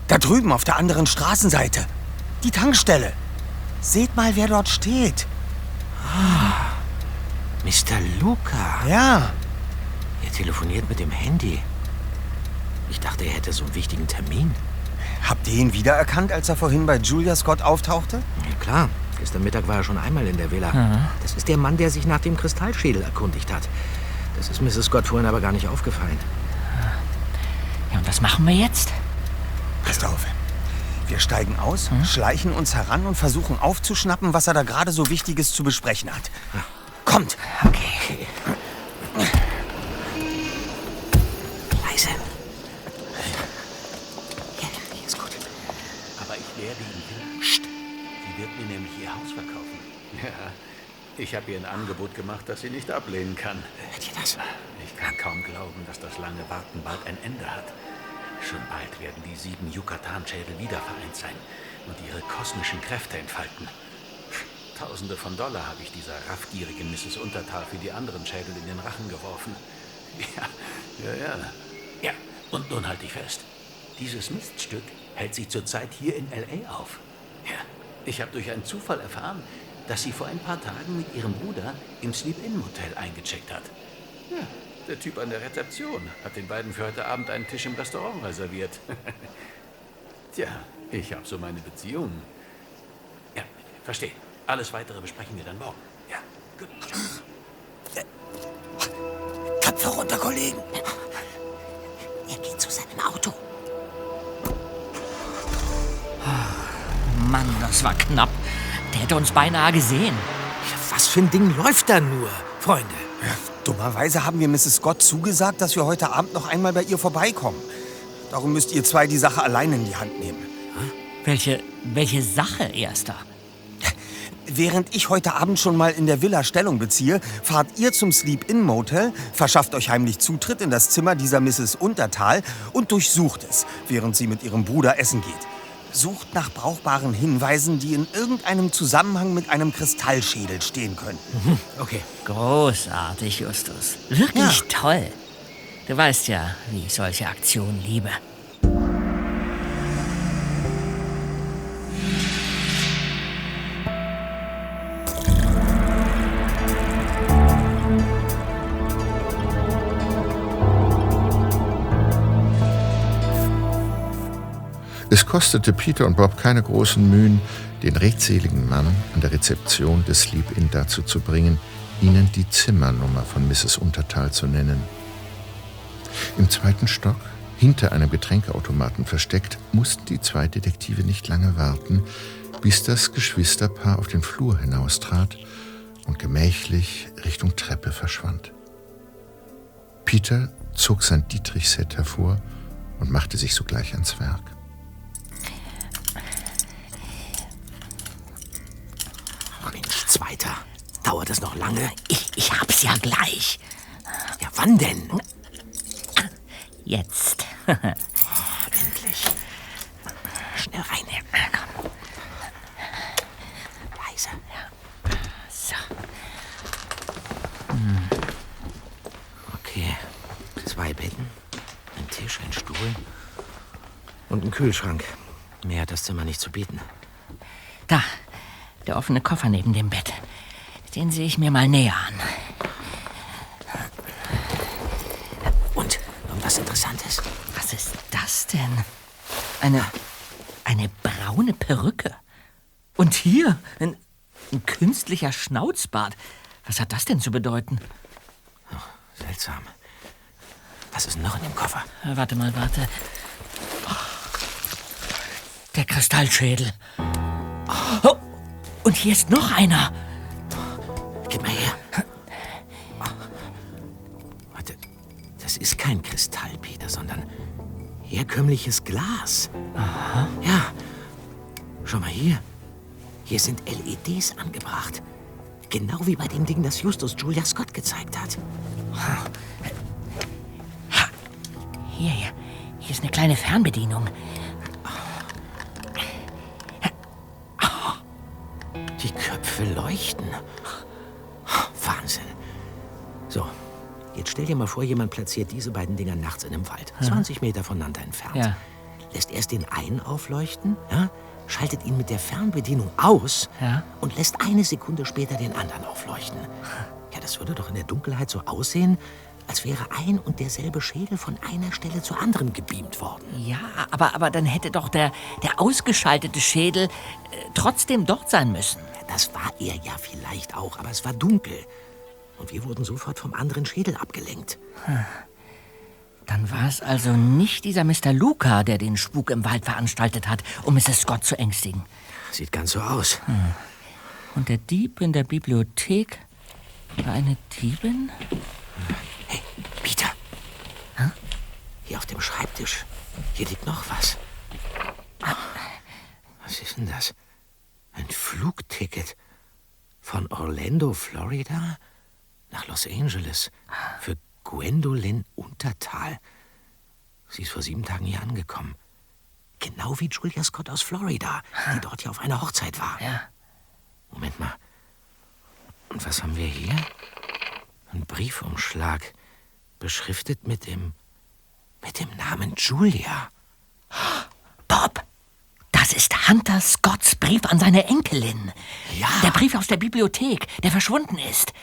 Da drüben auf der anderen Straßenseite. Die Tankstelle. Seht mal, wer dort steht. Mr. Luca. Ja. Er telefoniert mit dem Handy. Ich dachte, er hätte so einen wichtigen Termin. Habt ihr ihn wiedererkannt, als er vorhin bei Julia Scott auftauchte? Ja, klar. Gestern Mittag war er schon einmal in der Villa. Mhm. Das ist der Mann, der sich nach dem Kristallschädel erkundigt hat. Das ist Mrs. Scott vorhin aber gar nicht aufgefallen. Ja, und was machen wir jetzt? Passt auf. Wir steigen aus, schleichen uns heran und versuchen aufzuschnappen, was er da gerade so Wichtiges zu besprechen hat. Kommt! Okay. Leise. Hier, hier ist gut. Aber ich werde ihn Psst. Sie wird mir nämlich ihr Haus verkaufen. Ja, ich habe ihr ein Angebot gemacht, das sie nicht ablehnen kann. Hört ihr das? Ich kann kaum glauben, dass das lange Warten bald ein Ende hat. Schon bald werden die sieben Yucatan-Schädel wieder vereint sein und ihre kosmischen Kräfte entfalten. Tausende von Dollar habe ich dieser raffgierigen Mrs. Untertal für die anderen Schädel in den Rachen geworfen. Ja, ja, ja. Ja, und nun halte ich fest. Dieses Miststück hält sie zurzeit hier in L.A. auf. Ja, ich habe durch einen Zufall erfahren, dass sie vor ein paar Tagen mit ihrem Bruder im Sleep-In-Motel eingecheckt hat. Ja, der Typ an der Rezeption hat den beiden für heute Abend einen Tisch im Restaurant reserviert. Tja, ich habe so meine Beziehungen. Ja, verstehe. Alles Weitere besprechen wir dann morgen. Ja, gut. Köpfe runter, Kollegen. Er geht zu seinem Auto. Mann, das war knapp. Der hätte uns beinahe gesehen. Was für ein Ding läuft da nur, Freunde? Dummerweise haben wir Mrs. Scott zugesagt, dass wir heute Abend noch einmal bei ihr vorbeikommen. Darum müsst ihr zwei die Sache allein in die Hand nehmen. Welche, welche Sache, Erster? Während ich heute Abend schon mal in der Villa Stellung beziehe, fahrt ihr zum Sleep-In-Motel, verschafft euch heimlich Zutritt in das Zimmer dieser Mrs. Untertal und durchsucht es, während sie mit ihrem Bruder essen geht. Sucht nach brauchbaren Hinweisen, die in irgendeinem Zusammenhang mit einem Kristallschädel stehen könnten. Okay. Großartig, Justus. Wirklich toll. Du weißt ja, wie ich solche Aktionen liebe. Es kostete Peter und Bob keine großen Mühen, den redseligen Mann an der Rezeption des Sleep-In dazu zu bringen, ihnen die Zimmernummer von Mrs. Untertal zu nennen. Im zweiten Stock, hinter einem Getränkeautomaten versteckt, mussten die zwei Detektive nicht lange warten, bis das Geschwisterpaar auf den Flur hinaustrat und gemächlich Richtung Treppe verschwand. Peter zog sein Dietrich-Set hervor und machte sich sogleich ans Werk. Nichts weiter. Dauert es noch lange? Ich, ich hab's ja gleich. Ja, wann denn? Jetzt. Endlich. Schnell rein. Komm. Leise. So. Okay. Zwei Betten, ein Tisch, ein Stuhl und ein Kühlschrank. Mehr hat das Zimmer nicht zu bieten. Da, der offene Koffer neben dem Bett. Den sehe ich mir mal näher an. Und irgendwas Interessantes. Was ist das denn? Eine. eine braune Perücke. Und hier ein, ein künstlicher Schnauzbart. Was hat das denn zu bedeuten? Seltsam. Was ist noch in dem Koffer? Äh, Warte mal, warte. Der Kristallschädel. Oh, und hier ist noch einer. Gib mal her. Warte, das ist kein Kristall, Peter, sondern herkömmliches Glas. Aha. Ja. Schau mal hier. Hier sind LEDs angebracht. Genau wie bei dem Ding, das Justus Julia Scott gezeigt hat. Hier, hier. Hier ist eine kleine Fernbedienung. Die Köpfe leuchten. Wahnsinn. So, jetzt stell dir mal vor, jemand platziert diese beiden Dinger nachts in einem Wald, 20 Meter voneinander entfernt. Ja. Lässt erst den einen aufleuchten, ja, schaltet ihn mit der Fernbedienung aus Ja. und lässt eine Sekunde später den anderen aufleuchten. Ja, das würde doch in der Dunkelheit so aussehen, als wäre ein und derselbe Schädel von einer Stelle zur anderen gebeamt worden. Ja, aber, aber dann hätte doch der, der ausgeschaltete Schädel äh, trotzdem dort sein müssen. Das war er ja vielleicht auch, aber es war dunkel. Und wir wurden sofort vom anderen Schädel abgelenkt. Hm. Dann war es also nicht dieser Mr. Luca, der den Spuk im Wald veranstaltet hat, um Mrs. Scott zu ängstigen. Sieht ganz so aus. Hm. Und der Dieb in der Bibliothek war eine Diebin? Peter. Hm? Hier auf dem Schreibtisch. Hier liegt noch was. Was ist denn das? Ein Flugticket von Orlando, Florida, nach Los Angeles für Gwendolyn Untertal. Sie ist vor sieben Tagen hier angekommen. Genau wie Julia Scott aus Florida, die dort ja auf einer Hochzeit war. Ja. Moment mal. Und was haben wir hier? Ein Briefumschlag, beschriftet mit dem mit dem Namen Julia. Bob, das ist Hunter Scotts Brief an seine Enkelin. Ja. Der Brief aus der Bibliothek, der verschwunden ist.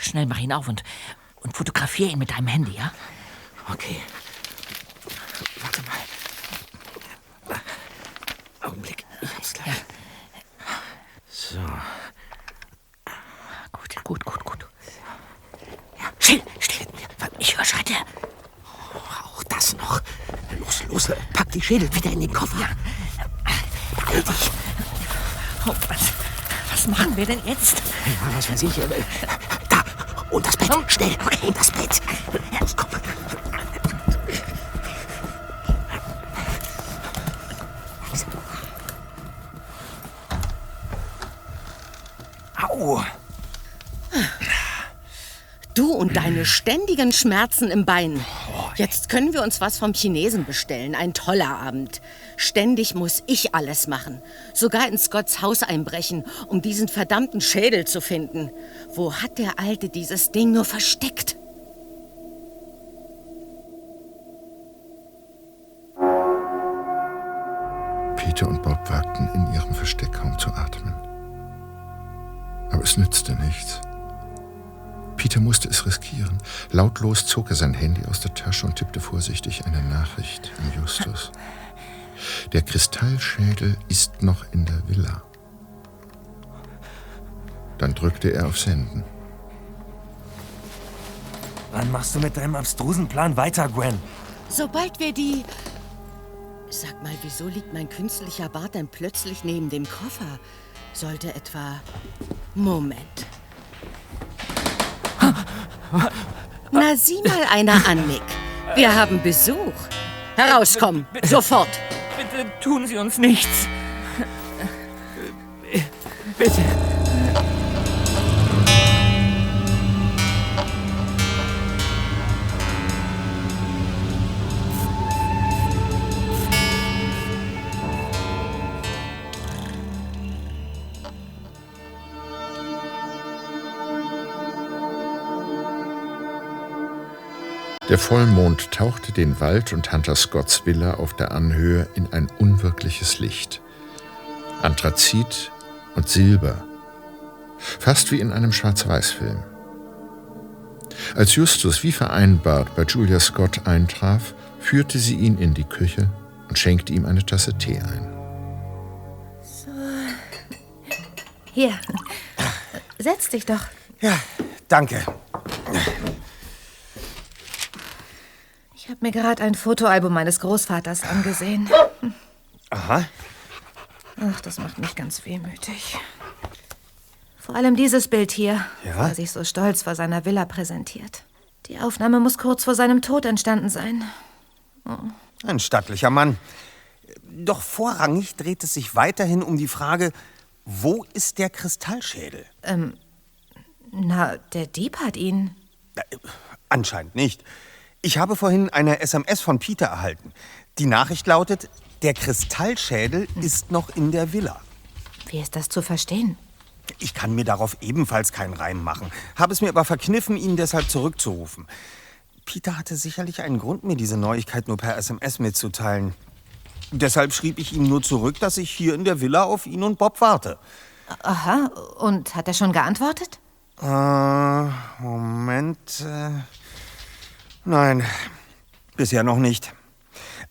Schnell mach ihn auf und, und fotografier ihn mit deinem Handy, ja? Okay. Warte mal. Augenblick, ich hab's gleich. Ja. So. Gut, gut, gut, gut. Ja, still, still. Ich höre Schritte. Auch das noch. Los, los, pack die Schädel wieder in den Koffer. Ja. Beeil dich. Oh, was, was machen wir denn jetzt? Ja, was weiß ich. äh, Da, und das Bett. Schnell, okay. Und das Bett. Komm. Au! Du und deine ständigen Schmerzen im Bein. Jetzt können wir uns was vom Chinesen bestellen. Ein toller Abend. Ständig muss ich alles machen. Sogar in Scotts Haus einbrechen, um diesen verdammten Schädel zu finden. Wo hat der Alte dieses Ding nur versteckt? Peter und Bob wagten in ihrem Versteck kaum zu atmen. Aber es nützte nichts. Peter musste es riskieren. Lautlos zog er sein Handy aus der Tasche und tippte vorsichtig eine Nachricht an Justus. Der Kristallschädel ist noch in der Villa. Dann drückte er auf Senden. Wann machst du mit deinem abstrusen Plan weiter, Gwen? Sobald wir die... Sag mal, wieso liegt mein künstlicher Bart denn plötzlich neben dem Koffer? Sollte etwa... Moment. Na, sieh mal einer an, Nick. Wir haben Besuch. Herauskommen, sofort. Bitte tun Sie uns nichts. Bitte. Der Vollmond tauchte den Wald und Hunter Scotts Villa auf der Anhöhe in ein unwirkliches Licht. Anthrazit und Silber. Fast wie in einem Schwarz-Weiß-Film. Als Justus wie vereinbart bei Julia Scott eintraf, führte sie ihn in die Küche und schenkte ihm eine Tasse Tee ein. So. Hier. Setz dich doch. Ja, danke. Ich habe mir gerade ein Fotoalbum meines Großvaters angesehen. Aha. Ach, das macht mich ganz wehmütig. Vor allem dieses Bild hier, Ja? wo er sich so stolz vor seiner Villa präsentiert. Die Aufnahme muss kurz vor seinem Tod entstanden sein. Oh. Ein stattlicher Mann. Doch vorrangig dreht es sich weiterhin um die Frage, wo ist der Kristallschädel? Ähm, na, der Dieb hat ihn. Anscheinend nicht. Ich habe vorhin eine SMS von Peter erhalten. Die Nachricht lautet, der Kristallschädel ist noch in der Villa. Wie ist das zu verstehen? Ich kann mir darauf ebenfalls keinen Reim machen, habe es mir aber verkniffen, ihn deshalb zurückzurufen. Peter hatte sicherlich einen Grund, mir diese Neuigkeit nur per SMS mitzuteilen. Deshalb schrieb ich ihm nur zurück, dass ich hier in der Villa auf ihn und Bob warte. Aha, und hat er schon geantwortet? Äh, Moment. Äh, Nein, bisher noch nicht.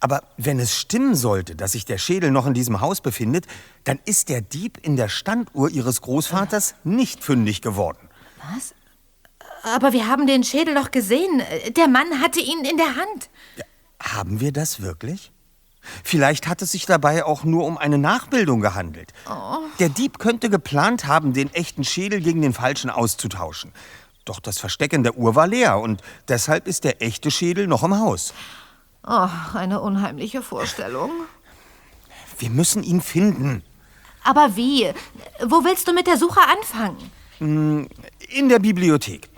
Aber wenn es stimmen sollte, dass sich der Schädel noch in diesem Haus befindet, dann ist der Dieb in der Standuhr Ihres Großvaters nicht fündig geworden. Was? Aber wir haben den Schädel doch gesehen. Der Mann hatte ihn in der Hand. Haben wir das wirklich? Vielleicht hat es sich dabei auch nur um eine Nachbildung gehandelt. Oh. Der Dieb könnte geplant haben, den echten Schädel gegen den falschen auszutauschen. Doch das Versteck in der Uhr war leer und deshalb ist der echte Schädel noch im Haus. Oh, eine unheimliche Vorstellung. Wir müssen ihn finden. Aber wie? Wo willst du mit der Suche anfangen? Hm, In der Bibliothek.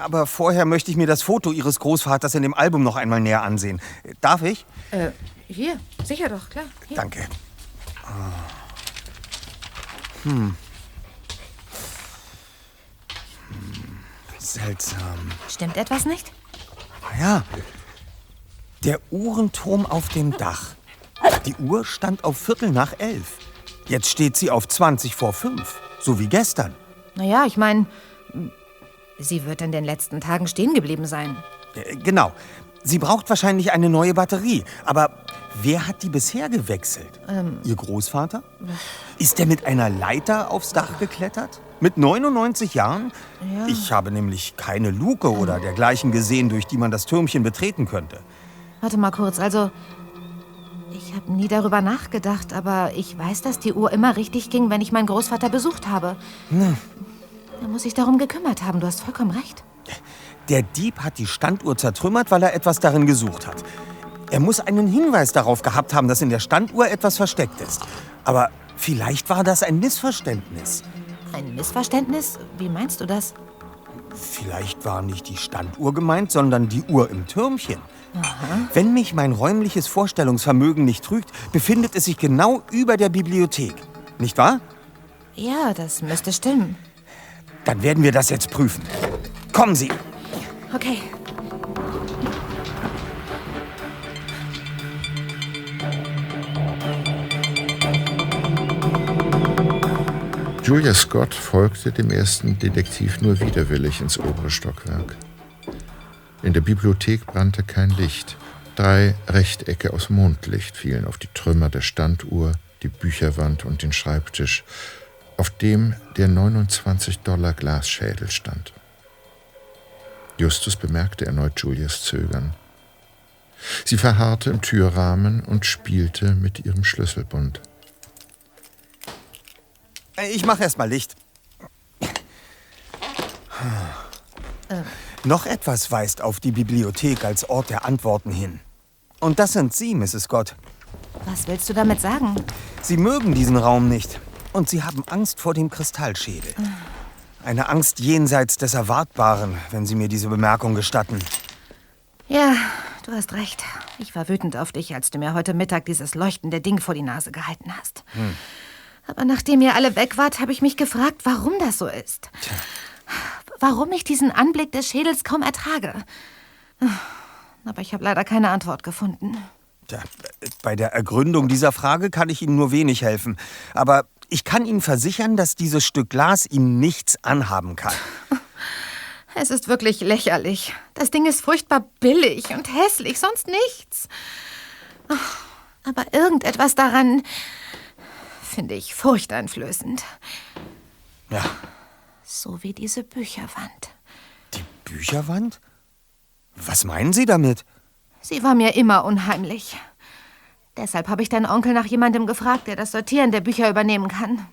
Aber vorher möchte ich mir das Foto Ihres Großvaters in dem Album noch einmal näher ansehen. Darf ich? Äh, hier, sicher doch, klar. Hier. Danke. Ah. Hm. Seltsam. Stimmt etwas nicht? Ah Ja. Der Uhrenturm auf dem Dach. Die Uhr stand auf Viertel nach elf. Jetzt steht sie auf 20 vor fünf. So wie gestern. Naja, ich meine, sie wird in den letzten Tagen stehen geblieben sein. Äh, Genau. Sie braucht wahrscheinlich eine neue Batterie. Aber wer hat die bisher gewechselt? Ähm, Ihr Großvater? Ist er mit einer Leiter aufs Dach geklettert? Mit 99 Jahren? Ja. Ich habe nämlich keine Luke oder dergleichen gesehen, durch die man das Türmchen betreten könnte. Warte mal kurz, also. Ich habe nie darüber nachgedacht, aber ich weiß, dass die Uhr immer richtig ging, wenn ich meinen Großvater besucht habe. Na, Da muss ich darum gekümmert haben, du hast vollkommen recht. Der Dieb hat die Standuhr zertrümmert, weil er etwas darin gesucht hat. Er muss einen Hinweis darauf gehabt haben, dass in der Standuhr etwas versteckt ist. Aber vielleicht war das ein Missverständnis. Ein Missverständnis? Wie meinst du das? Vielleicht war nicht die Standuhr gemeint, sondern die Uhr im Türmchen. Aha. Wenn mich mein räumliches Vorstellungsvermögen nicht trügt, befindet es sich genau über der Bibliothek. Nicht wahr? Ja, das müsste stimmen. Dann werden wir das jetzt prüfen. Kommen Sie. Okay. Julia Scott folgte dem ersten Detektiv nur widerwillig ins obere Stockwerk. In der Bibliothek brannte kein Licht. Drei Rechtecke aus Mondlicht fielen auf die Trümmer der Standuhr, die Bücherwand und den Schreibtisch, auf dem der 29 Dollar Glasschädel stand. Justus bemerkte erneut Julias Zögern. Sie verharrte im Türrahmen und spielte mit ihrem Schlüsselbund. Äh, Ich mache erst mal Licht. Noch etwas weist auf die Bibliothek als Ort der Antworten hin. Und das sind Sie, Mrs. Scott. Was willst du damit sagen? Sie mögen diesen Raum nicht. Und Sie haben Angst vor dem Kristallschädel. Eine Angst jenseits des Erwartbaren, wenn Sie mir diese Bemerkung gestatten. Ja, du hast recht. Ich war wütend auf dich, als du mir heute Mittag dieses leuchtende Ding vor die Nase gehalten hast. Hm. Aber nachdem ihr alle weg wart, habe ich mich gefragt, warum das so ist. Warum ich diesen Anblick des Schädels kaum ertrage. Aber ich habe leider keine Antwort gefunden. Tja, bei der Ergründung dieser Frage kann ich Ihnen nur wenig helfen. Aber ich kann Ihnen versichern, dass dieses Stück Glas Ihnen nichts anhaben kann. Es ist wirklich lächerlich. Das Ding ist furchtbar billig und hässlich, sonst nichts. Oh, Aber irgendetwas daran finde ich furchteinflößend. Ja. So wie diese Bücherwand. Bücherwand? Was meinen Sie damit? Sie war mir immer unheimlich. Deshalb habe ich deinen Onkel nach jemandem gefragt, der das Sortieren der Bücher übernehmen kann.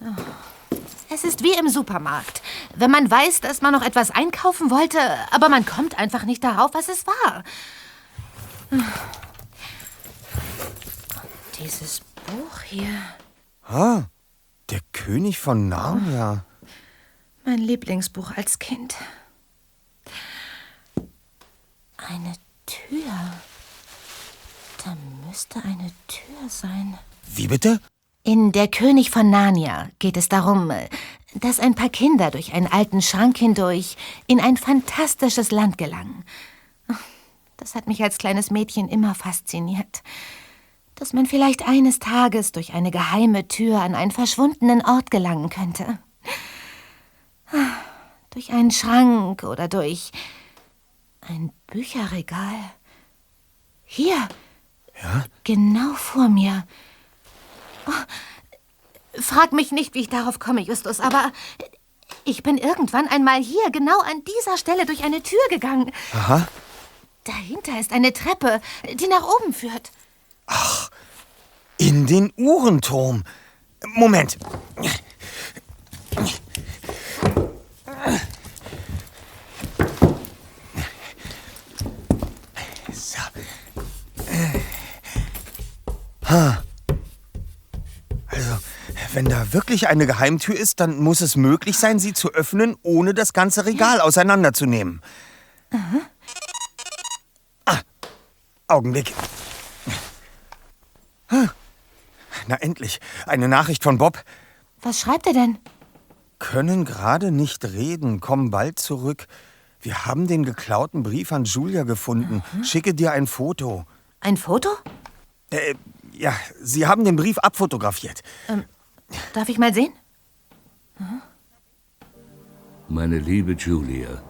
Oh. Es ist wie im Supermarkt. Wenn man weiß, dass man noch etwas einkaufen wollte, aber man kommt einfach nicht darauf, was es war. Dieses Buch hier. Ah, der König von Narnia. Mein Lieblingsbuch als Kind. Eine Tür. Da müsste eine Tür sein. Wie bitte? In Der König von Narnia geht es darum, dass ein paar Kinder durch einen alten Schrank hindurch in ein fantastisches Land gelangen. Das hat mich als kleines Mädchen immer fasziniert. Dass man vielleicht eines Tages durch eine geheime Tür an einen verschwundenen Ort gelangen könnte. Durch einen Schrank oder durch Ein Bücherregal. Hier. Ja? Genau vor mir. Oh, frag mich nicht, wie ich darauf komme, Justus, aber ich bin irgendwann einmal hier, genau an dieser Stelle, durch eine Tür gegangen. Aha. Dahinter ist eine Treppe, die nach oben führt. Ach, in den Uhrenturm. Moment. So. Ha. Also, wenn da wirklich eine Geheimtür ist, dann muss es möglich sein, sie zu öffnen, ohne das ganze Regal auseinanderzunehmen. Ah, Augenblick. Na endlich, eine Nachricht von Bob. Was schreibt er denn? Können gerade nicht reden, kommen bald zurück. Wir haben den geklauten Brief an Julia gefunden. Schicke dir ein Foto. Ein Foto? Äh, ja, Sie haben den Brief abfotografiert. Ähm, darf ich mal sehen? Meine liebe Julia,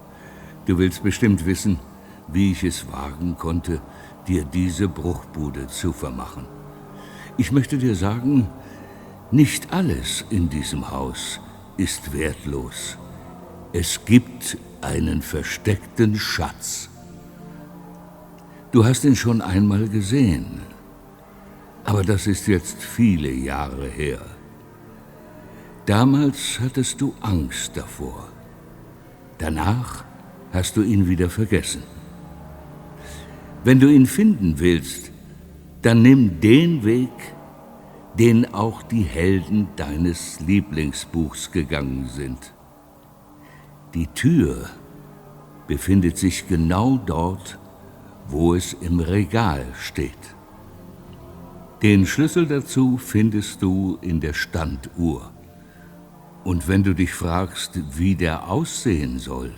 du willst bestimmt wissen, wie ich es wagen konnte, dir diese Bruchbude zu vermachen. Ich möchte dir sagen, nicht alles in diesem Haus ist wertlos. Es gibt einen versteckten Schatz. Du hast ihn schon einmal gesehen, aber das ist jetzt viele Jahre her. Damals hattest du Angst davor. Danach hast du ihn wieder vergessen. Wenn du ihn finden willst, dann nimm den Weg, den auch die Helden deines Lieblingsbuchs gegangen sind. Die Tür befindet sich genau dort, wo es im Regal steht. Den Schlüssel dazu findest du in der Standuhr. Und wenn du dich fragst, wie der aussehen soll,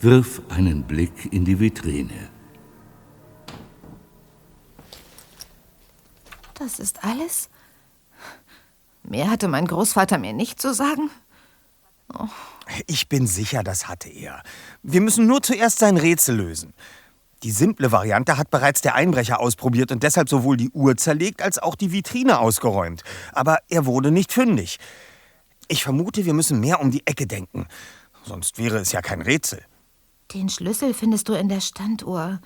wirf einen Blick in die Vitrine. Das ist alles? Mehr hatte mein Großvater mir nicht zu sagen. Oh. Ich bin sicher, das hatte er. Wir müssen nur zuerst sein Rätsel lösen. Die simple Variante hat bereits der Einbrecher ausprobiert und deshalb sowohl die Uhr zerlegt als auch die Vitrine ausgeräumt. Aber er wurde nicht fündig. Ich vermute, wir müssen mehr um die Ecke denken. Sonst wäre es ja kein Rätsel. Den Schlüssel findest du in der Standuhr.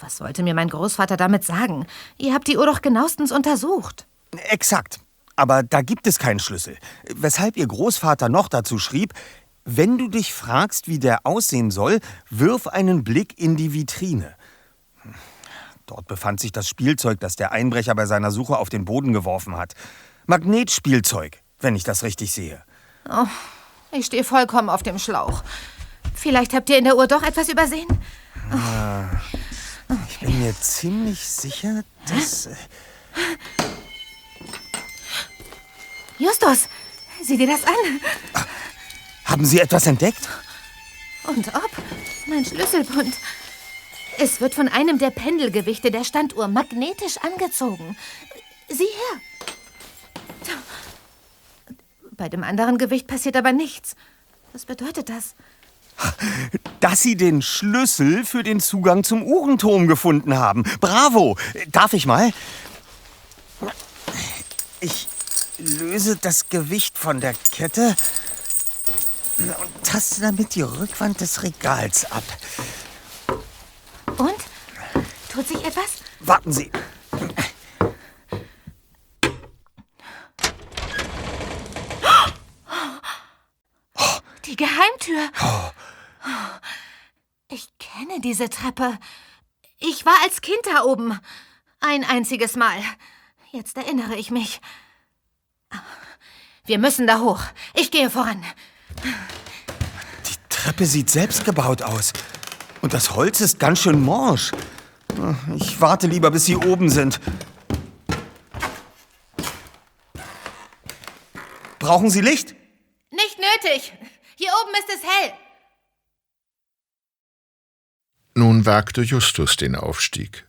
Was wollte mir mein Großvater damit sagen? Ihr habt die Uhr doch genauestens untersucht. Exakt. Aber da gibt es keinen Schlüssel. Weshalb Ihr Großvater noch dazu schrieb, wenn du dich fragst, wie der aussehen soll, wirf einen Blick in die Vitrine. Dort befand sich das Spielzeug, das der Einbrecher bei seiner Suche auf den Boden geworfen hat. Magnetspielzeug, wenn ich das richtig sehe. Oh, ich stehe vollkommen auf dem Schlauch. Vielleicht habt ihr in der Uhr doch etwas übersehen? Ah, ich bin mir ziemlich sicher, dass. äh, Justus, sieh dir das an. Haben Sie etwas entdeckt? Und ob? Mein Schlüsselbund. Es wird von einem der Pendelgewichte der Standuhr magnetisch angezogen. Sieh her. Bei dem anderen Gewicht passiert aber nichts. Was bedeutet das? Dass Sie den Schlüssel für den Zugang zum Uhrenturm gefunden haben. Bravo! Darf ich mal? Ich löse das Gewicht von der Kette und taste damit die Rückwand des Regals ab. Und? Tut sich etwas? Warten Sie. Die Geheimtür. Ich kenne diese Treppe. Ich war als Kind da oben. Ein einziges Mal. Jetzt erinnere ich mich. Wir müssen da hoch. Ich gehe voran. Die Treppe sieht selbst gebaut aus. Und das Holz ist ganz schön morsch. Ich warte lieber, bis Sie oben sind. Brauchen Sie Licht? Nicht nötig. Hier oben ist es hell. Nun wagte Justus den Aufstieg.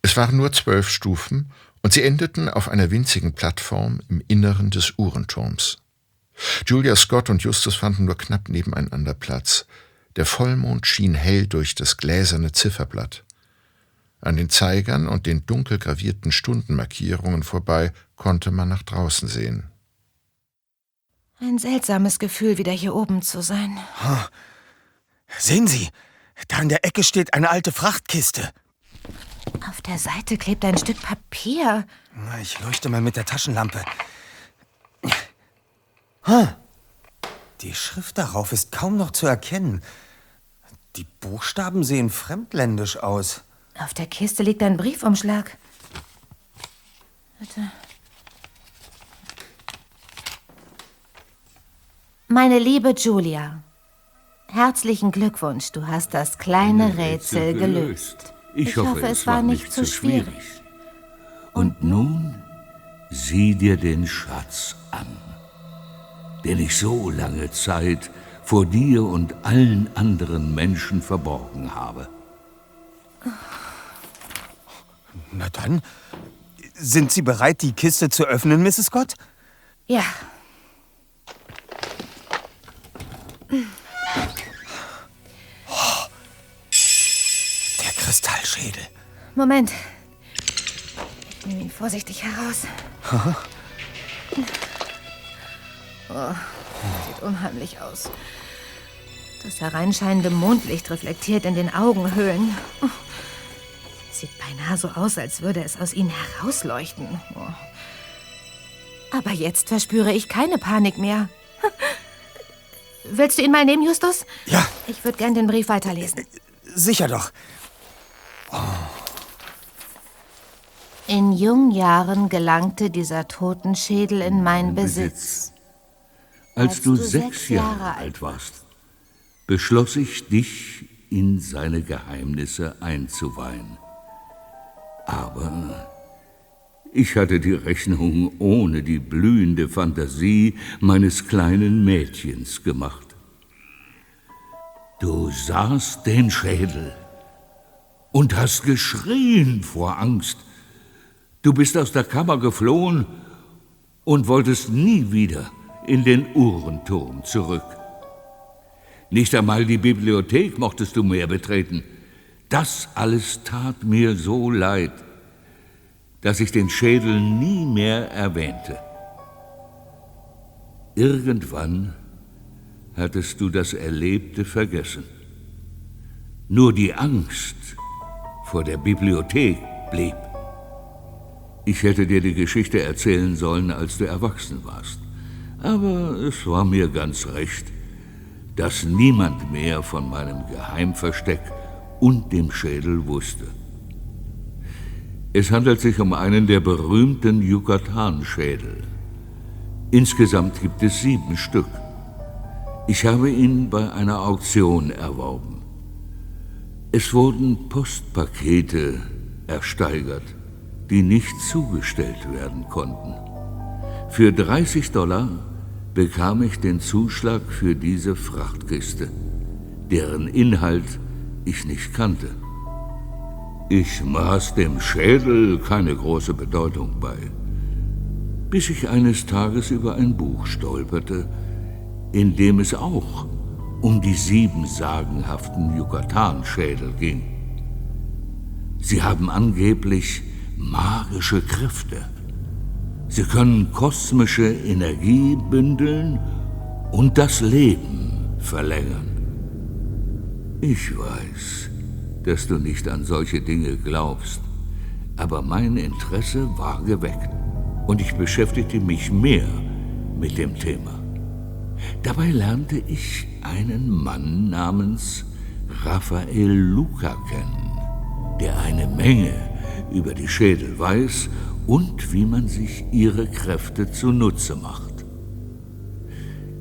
Es waren nur zwölf Stufen und sie endeten auf einer winzigen Plattform im Inneren des Uhrenturms. Julia Scott und Justus fanden nur knapp nebeneinander Platz. Der Vollmond schien hell durch das gläserne Zifferblatt. An den Zeigern und den dunkel gravierten Stundenmarkierungen vorbei konnte man nach draußen sehen. Ein seltsames Gefühl, wieder hier oben zu sein. Sehen Sie, da in der Ecke steht eine alte Frachtkiste. Auf der Seite klebt ein Stück Papier. Na, Ich leuchte mal mit der Taschenlampe. Die Schrift darauf ist kaum noch zu erkennen. Die Buchstaben sehen fremdländisch aus. Auf der Kiste liegt ein Briefumschlag. Bitte. Meine liebe Julia, herzlichen Glückwunsch, du hast das kleine Rätsel gelöst. Ich, hoffe, es war nicht zu schwierig. Und nun sieh dir den Schatz an, den ich so lange Zeit vor dir und allen anderen Menschen verborgen habe. Na dann, sind Sie bereit, die Kiste zu öffnen, Mrs. Scott? Ja. Kristallschädel. Moment. Ich nehme ihn vorsichtig heraus. Oh, sieht unheimlich aus. Das hereinscheinende Mondlicht reflektiert in den Augenhöhlen. Oh, sieht beinahe so aus, als würde es aus ihnen herausleuchten. Oh. Aber jetzt verspüre ich keine Panik mehr. Willst du ihn mal nehmen, Justus? Ja. Ich würde gern den Brief weiterlesen. Sicher doch. In jungen Jahren gelangte dieser Totenschädel in meinen Besitz. Als du sechs Jahre alt warst, beschloss ich, dich in seine Geheimnisse einzuweihen. Aber ich hatte die Rechnung ohne die blühende Fantasie meines kleinen Mädchens gemacht. Du sahst den Schädel und hast geschrien vor Angst. Du bist aus der Kammer geflohen und wolltest nie wieder in den Uhrenturm zurück. Nicht einmal die Bibliothek mochtest du mehr betreten. Das alles tat mir so leid, dass ich den Schädel nie mehr erwähnte. Irgendwann hattest du das Erlebte vergessen. Nur die Angst vor der Bibliothek blieb. Ich hätte dir die Geschichte erzählen sollen, als du erwachsen warst. Aber es war mir ganz recht, dass niemand mehr von meinem Geheimversteck und dem Schädel wusste. Es handelt sich um einen der berühmten Yucatan-Schädel. Insgesamt gibt es sieben Stück. Ich habe ihn bei einer Auktion erworben. Es wurden Postpakete ersteigert, die nicht zugestellt werden konnten. Für 30 Dollar bekam ich den Zuschlag für diese Frachtkiste, deren Inhalt ich nicht kannte. Ich maß dem Schädel keine große Bedeutung bei, bis ich eines Tages über ein Buch stolperte, in dem es auch um die sieben sagenhaften Yucatan-Schädel ging. Sie haben angeblich magische Kräfte. Sie können kosmische Energie bündeln und das Leben verlängern. Ich weiß, dass du nicht an solche Dinge glaubst, aber mein Interesse war geweckt und ich beschäftigte mich mehr mit dem Thema. Dabei lernte ich einen Mann namens Raphael Luca kennen, der eine Menge über die Schädel weiß und wie man sich ihre Kräfte zunutze macht.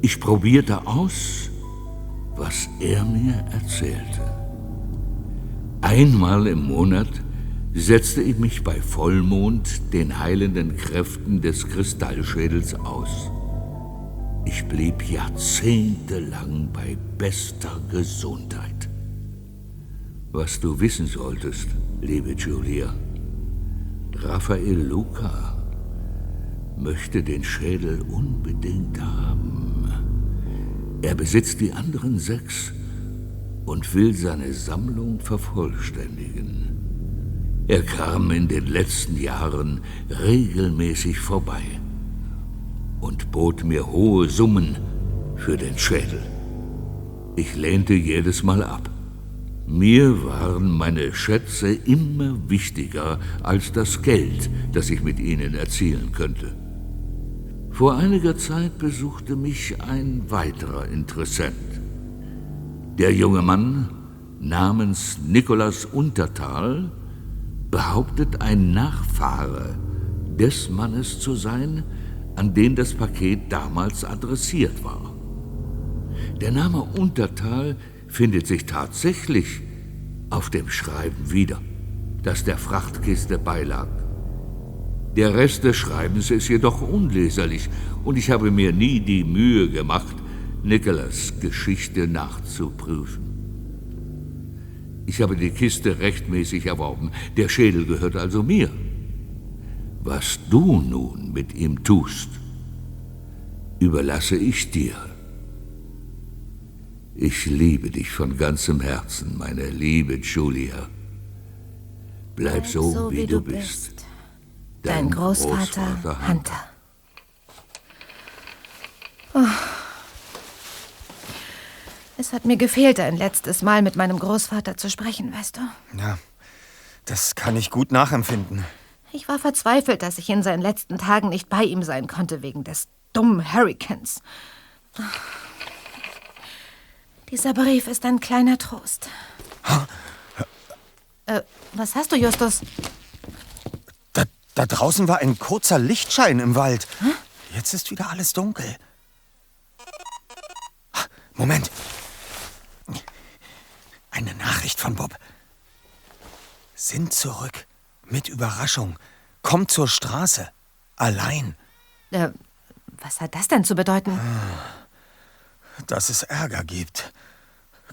Ich probierte aus, was er mir erzählte. Einmal im Monat setzte ich mich bei Vollmond den heilenden Kräften des Kristallschädels aus. Ich blieb jahrzehntelang bei bester Gesundheit. Was du wissen solltest, liebe Julia, Raphael Luca möchte den Schädel unbedingt haben. Er besitzt die anderen sechs und will seine Sammlung vervollständigen. Er kam in den letzten Jahren regelmäßig vorbei und bot mir hohe Summen für den Schädel. Ich lehnte jedes Mal ab. Mir waren meine Schätze immer wichtiger als das Geld, das ich mit ihnen erzielen könnte. Vor einiger Zeit besuchte mich ein weiterer Interessent. Der junge Mann namens Nikolaus Untertal behauptet, ein Nachfahre des Mannes zu sein, an den das Paket damals adressiert war. Der Name Untertal findet sich tatsächlich auf dem Schreiben wieder, das der Frachtkiste beilag. Der Rest des Schreibens ist jedoch unleserlich und ich habe mir nie die Mühe gemacht, Nicholas Geschichte nachzuprüfen. Ich habe die Kiste rechtmäßig erworben, der Schädel gehört also mir. Was du nun mit ihm tust, überlasse ich dir. Ich liebe dich von ganzem Herzen, meine liebe Julia. Bleib, so, wie, du bist. Dein, Großvater, Hunter. Oh. Es hat mir gefehlt, ein letztes Mal mit meinem Großvater zu sprechen, weißt du? Ja, das kann ich gut nachempfinden. Ich war verzweifelt, dass ich in seinen letzten Tagen nicht bei ihm sein konnte wegen des dummen Hurricanes. Dieser Brief ist ein kleiner Trost. Äh, was hast du, Justus? Da, da draußen war ein kurzer Lichtschein im Wald. Jetzt ist wieder alles dunkel. Moment. Eine Nachricht von Bob. Sind zurück. Mit Überraschung. Kommt zur Straße. Allein. Äh, was hat das denn zu bedeuten? Dass es Ärger gibt.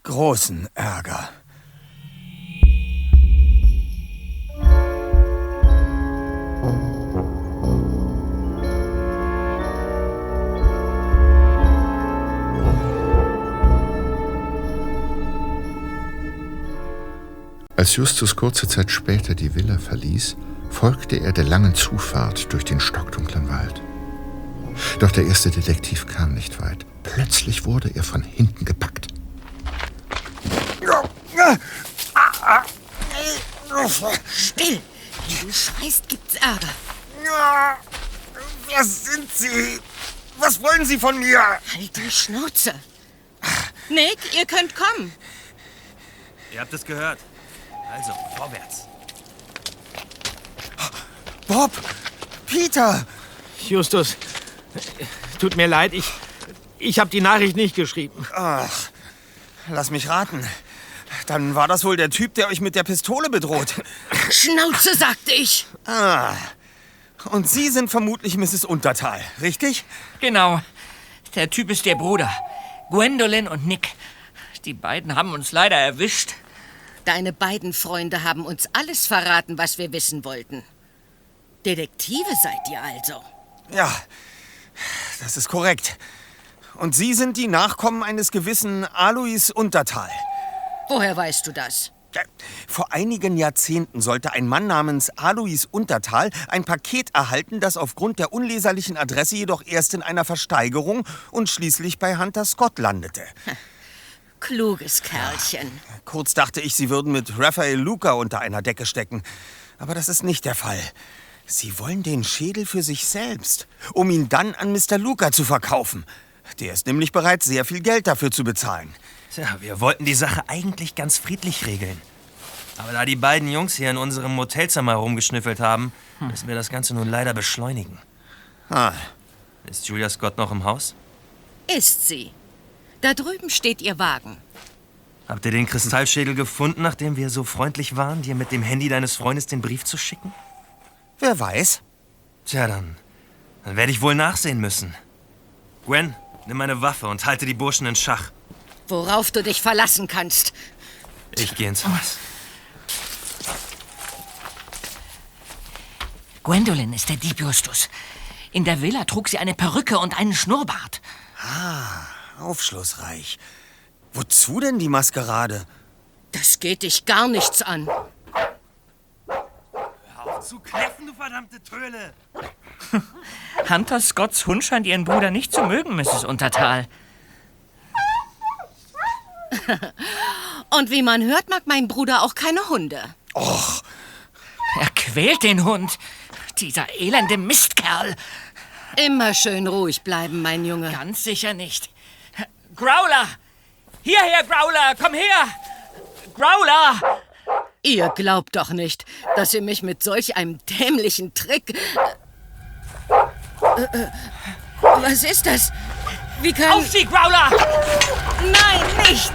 Großen Ärger. Als Justus kurze Zeit später die Villa verließ, folgte er der langen Zufahrt durch den stockdunklen Wald. Doch der erste Detektiv kam nicht weit. Plötzlich wurde er von hinten gepackt. Still! Wenn du schreist, gibt's Ärger. Wer sind Sie? Was wollen Sie von mir? Halt die Schnauze. Nick, ihr könnt kommen. Ihr habt es gehört. Also, vorwärts. Bob! Peter! Justus, tut mir leid, ich, ich habe die Nachricht nicht geschrieben. Ach, lass mich raten. Dann war das wohl der Typ, der euch mit der Pistole bedroht. Schnauze, sagte ich. Ah. Und Sie sind vermutlich Mrs. Untertal, richtig? Genau. Der Typ ist der Bruder. Gwendolyn und Nick. Die beiden haben uns leider erwischt. Deine beiden Freunde haben uns alles verraten, was wir wissen wollten. Detektive seid ihr also. Ja, das ist korrekt. Und Sie sind die Nachkommen eines gewissen Alois Untertal. Woher weißt du das? Vor einigen Jahrzehnten sollte ein Mann namens Alois Untertal ein Paket erhalten, das aufgrund der unleserlichen Adresse jedoch erst in einer Versteigerung und schließlich bei Hunter Scott landete. Kluges Kerlchen. Kurz dachte ich, Sie würden mit Raphael Luca unter einer Decke stecken. Aber das ist nicht der Fall. Sie wollen den Schädel für sich selbst, um ihn dann an Mr. Luca zu verkaufen. Der ist nämlich bereit, sehr viel Geld dafür zu bezahlen. Tja, wir wollten die Sache eigentlich ganz friedlich regeln. Aber da die beiden Jungs hier in unserem Motelzimmer rumgeschnüffelt haben, müssen wir das Ganze nun leider beschleunigen. Ah. Ist Julia Scott noch im Haus? Ist sie. Da drüben steht ihr Wagen. Habt ihr den Kristallschädel gefunden, nachdem wir so freundlich waren, dir mit dem Handy deines Freundes den Brief zu schicken? Wer weiß? Tja, dann, dann werde ich wohl nachsehen müssen. Gwen, nimm meine Waffe und halte die Burschen in Schach. Worauf du dich verlassen kannst. Ich gehe ins Haus. Gwendolyn ist der Dieb Justus. In der Villa trug sie eine Perücke und einen Schnurrbart. Ah, aufschlussreich. Wozu denn die Maskerade? Das geht dich gar nichts an. Hör auf zu kläffen, du verdammte Tröle! Hunter Scotts Hund scheint Ihren Bruder nicht zu mögen, Mrs. Untertal. Und wie man hört, mag mein Bruder auch keine Hunde. Och, Er quält den Hund. Dieser elende Mistkerl. Immer schön ruhig bleiben, mein Junge. Ganz sicher nicht. Growler! Hierher, Growler! Komm her! Growler! Ihr glaubt doch nicht, dass ihr mich mit solch einem dämlichen Trick. Äh, äh, was ist das? Wie kann. Auf Sie, Growler! Nein, nicht!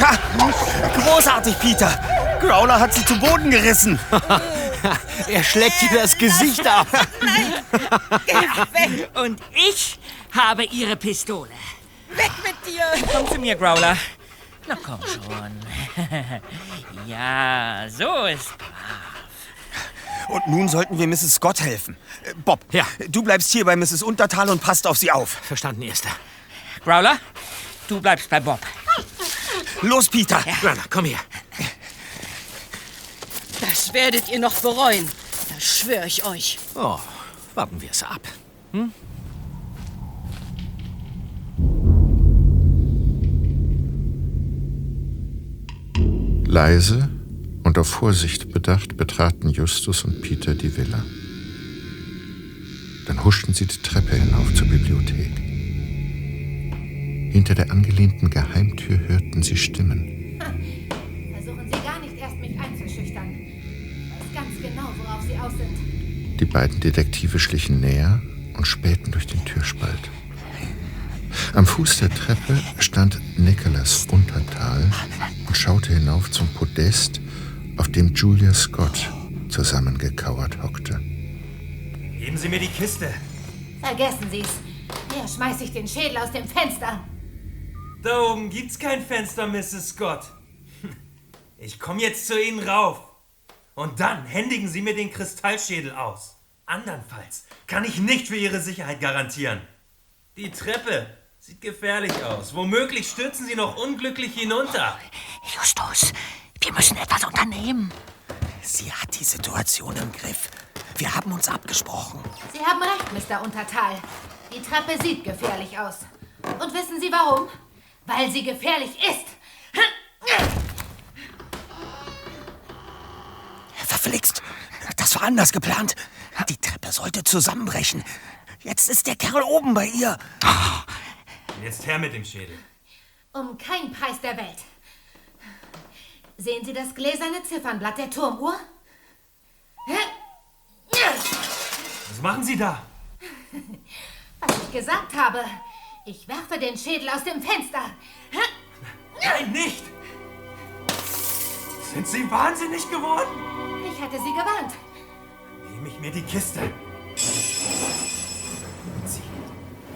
ha, großartig, Peter. Growler hat sie zu Boden gerissen. Er schlägt dir das Gesicht ab. Und ich habe Ihre Pistole. Weg mit dir! Komm zu mir, Growler. Na komm schon. ja, so ist. Und nun sollten wir Mrs. Scott helfen. Äh, Bob, Ja. du bleibst hier bei Mrs. Untertal und passt auf sie auf. Verstanden, Erster. Growler, du bleibst bei Bob. Los, Peter. Growler, komm her. Das werdet ihr noch bereuen. Das schwöre ich euch. Oh, warten wir es ab. Leise und auf Vorsicht bedacht betraten Justus und Peter die Villa. Dann huschten sie die Treppe hinauf zur Bibliothek. Hinter der angelehnten Geheimtür hörten sie Stimmen. Versuchen Sie gar nicht erst, mich einzuschüchtern. Ich weiß ganz genau, worauf Sie aus sind. Die beiden Detektive schlichen näher und spähten durch den Türspalt. Am Fuß der Treppe stand Nicholas Untertal und schaute hinauf zum Podest, auf dem Julia Scott zusammengekauert hockte. Geben Sie mir die Kiste. Vergessen Sie's. Hier schmeiß ich den Schädel aus dem Fenster. Da oben gibt's kein Fenster, Mrs. Scott. Ich komme jetzt zu Ihnen rauf. Und dann händigen Sie mir den Kristallschädel aus. Andernfalls kann ich nicht für Ihre Sicherheit garantieren. Die Treppe sieht gefährlich aus. Womöglich stürzen Sie noch unglücklich hinunter. Justus, wir müssen etwas unternehmen. Sie hat die Situation im Griff. Wir haben uns abgesprochen. Sie haben recht, Mr. Untertal. Die Treppe sieht gefährlich aus. Und wissen Sie warum? Weil sie gefährlich ist. Verflixt. Das war anders geplant. Die Treppe sollte zusammenbrechen. Jetzt ist der Kerl oben bei ihr. Jetzt her mit dem Schädel. Um keinen Preis der Welt. Sehen Sie das gläserne Ziffernblatt der Turmuhr? Was machen Sie da? Was ich gesagt habe. Ich werfe den Schädel aus dem Fenster. Nein, nicht! Sind Sie wahnsinnig geworden? Ich hatte Sie gewarnt. Nehme ich mir die Kiste.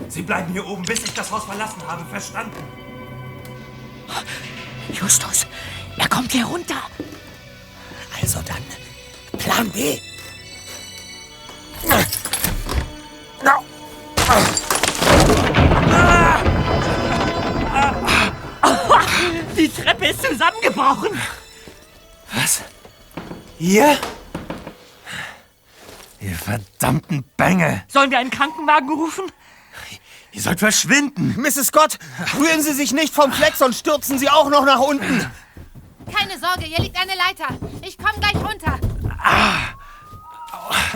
Sie. Bleiben hier oben, bis ich das Haus verlassen habe, verstanden? Justus, er kommt hier runter. Also dann, Plan B. Die Treppe ist zusammengebrochen. Was? Ihr? Ihr verdammten Bengel! Sollen wir einen Krankenwagen rufen? Ihr sollt verschwinden! Mrs. Scott, rühren Sie sich nicht vom Fleck, sonst stürzen Sie auch noch nach unten. Keine Sorge, hier liegt eine Leiter. Ich komme gleich runter.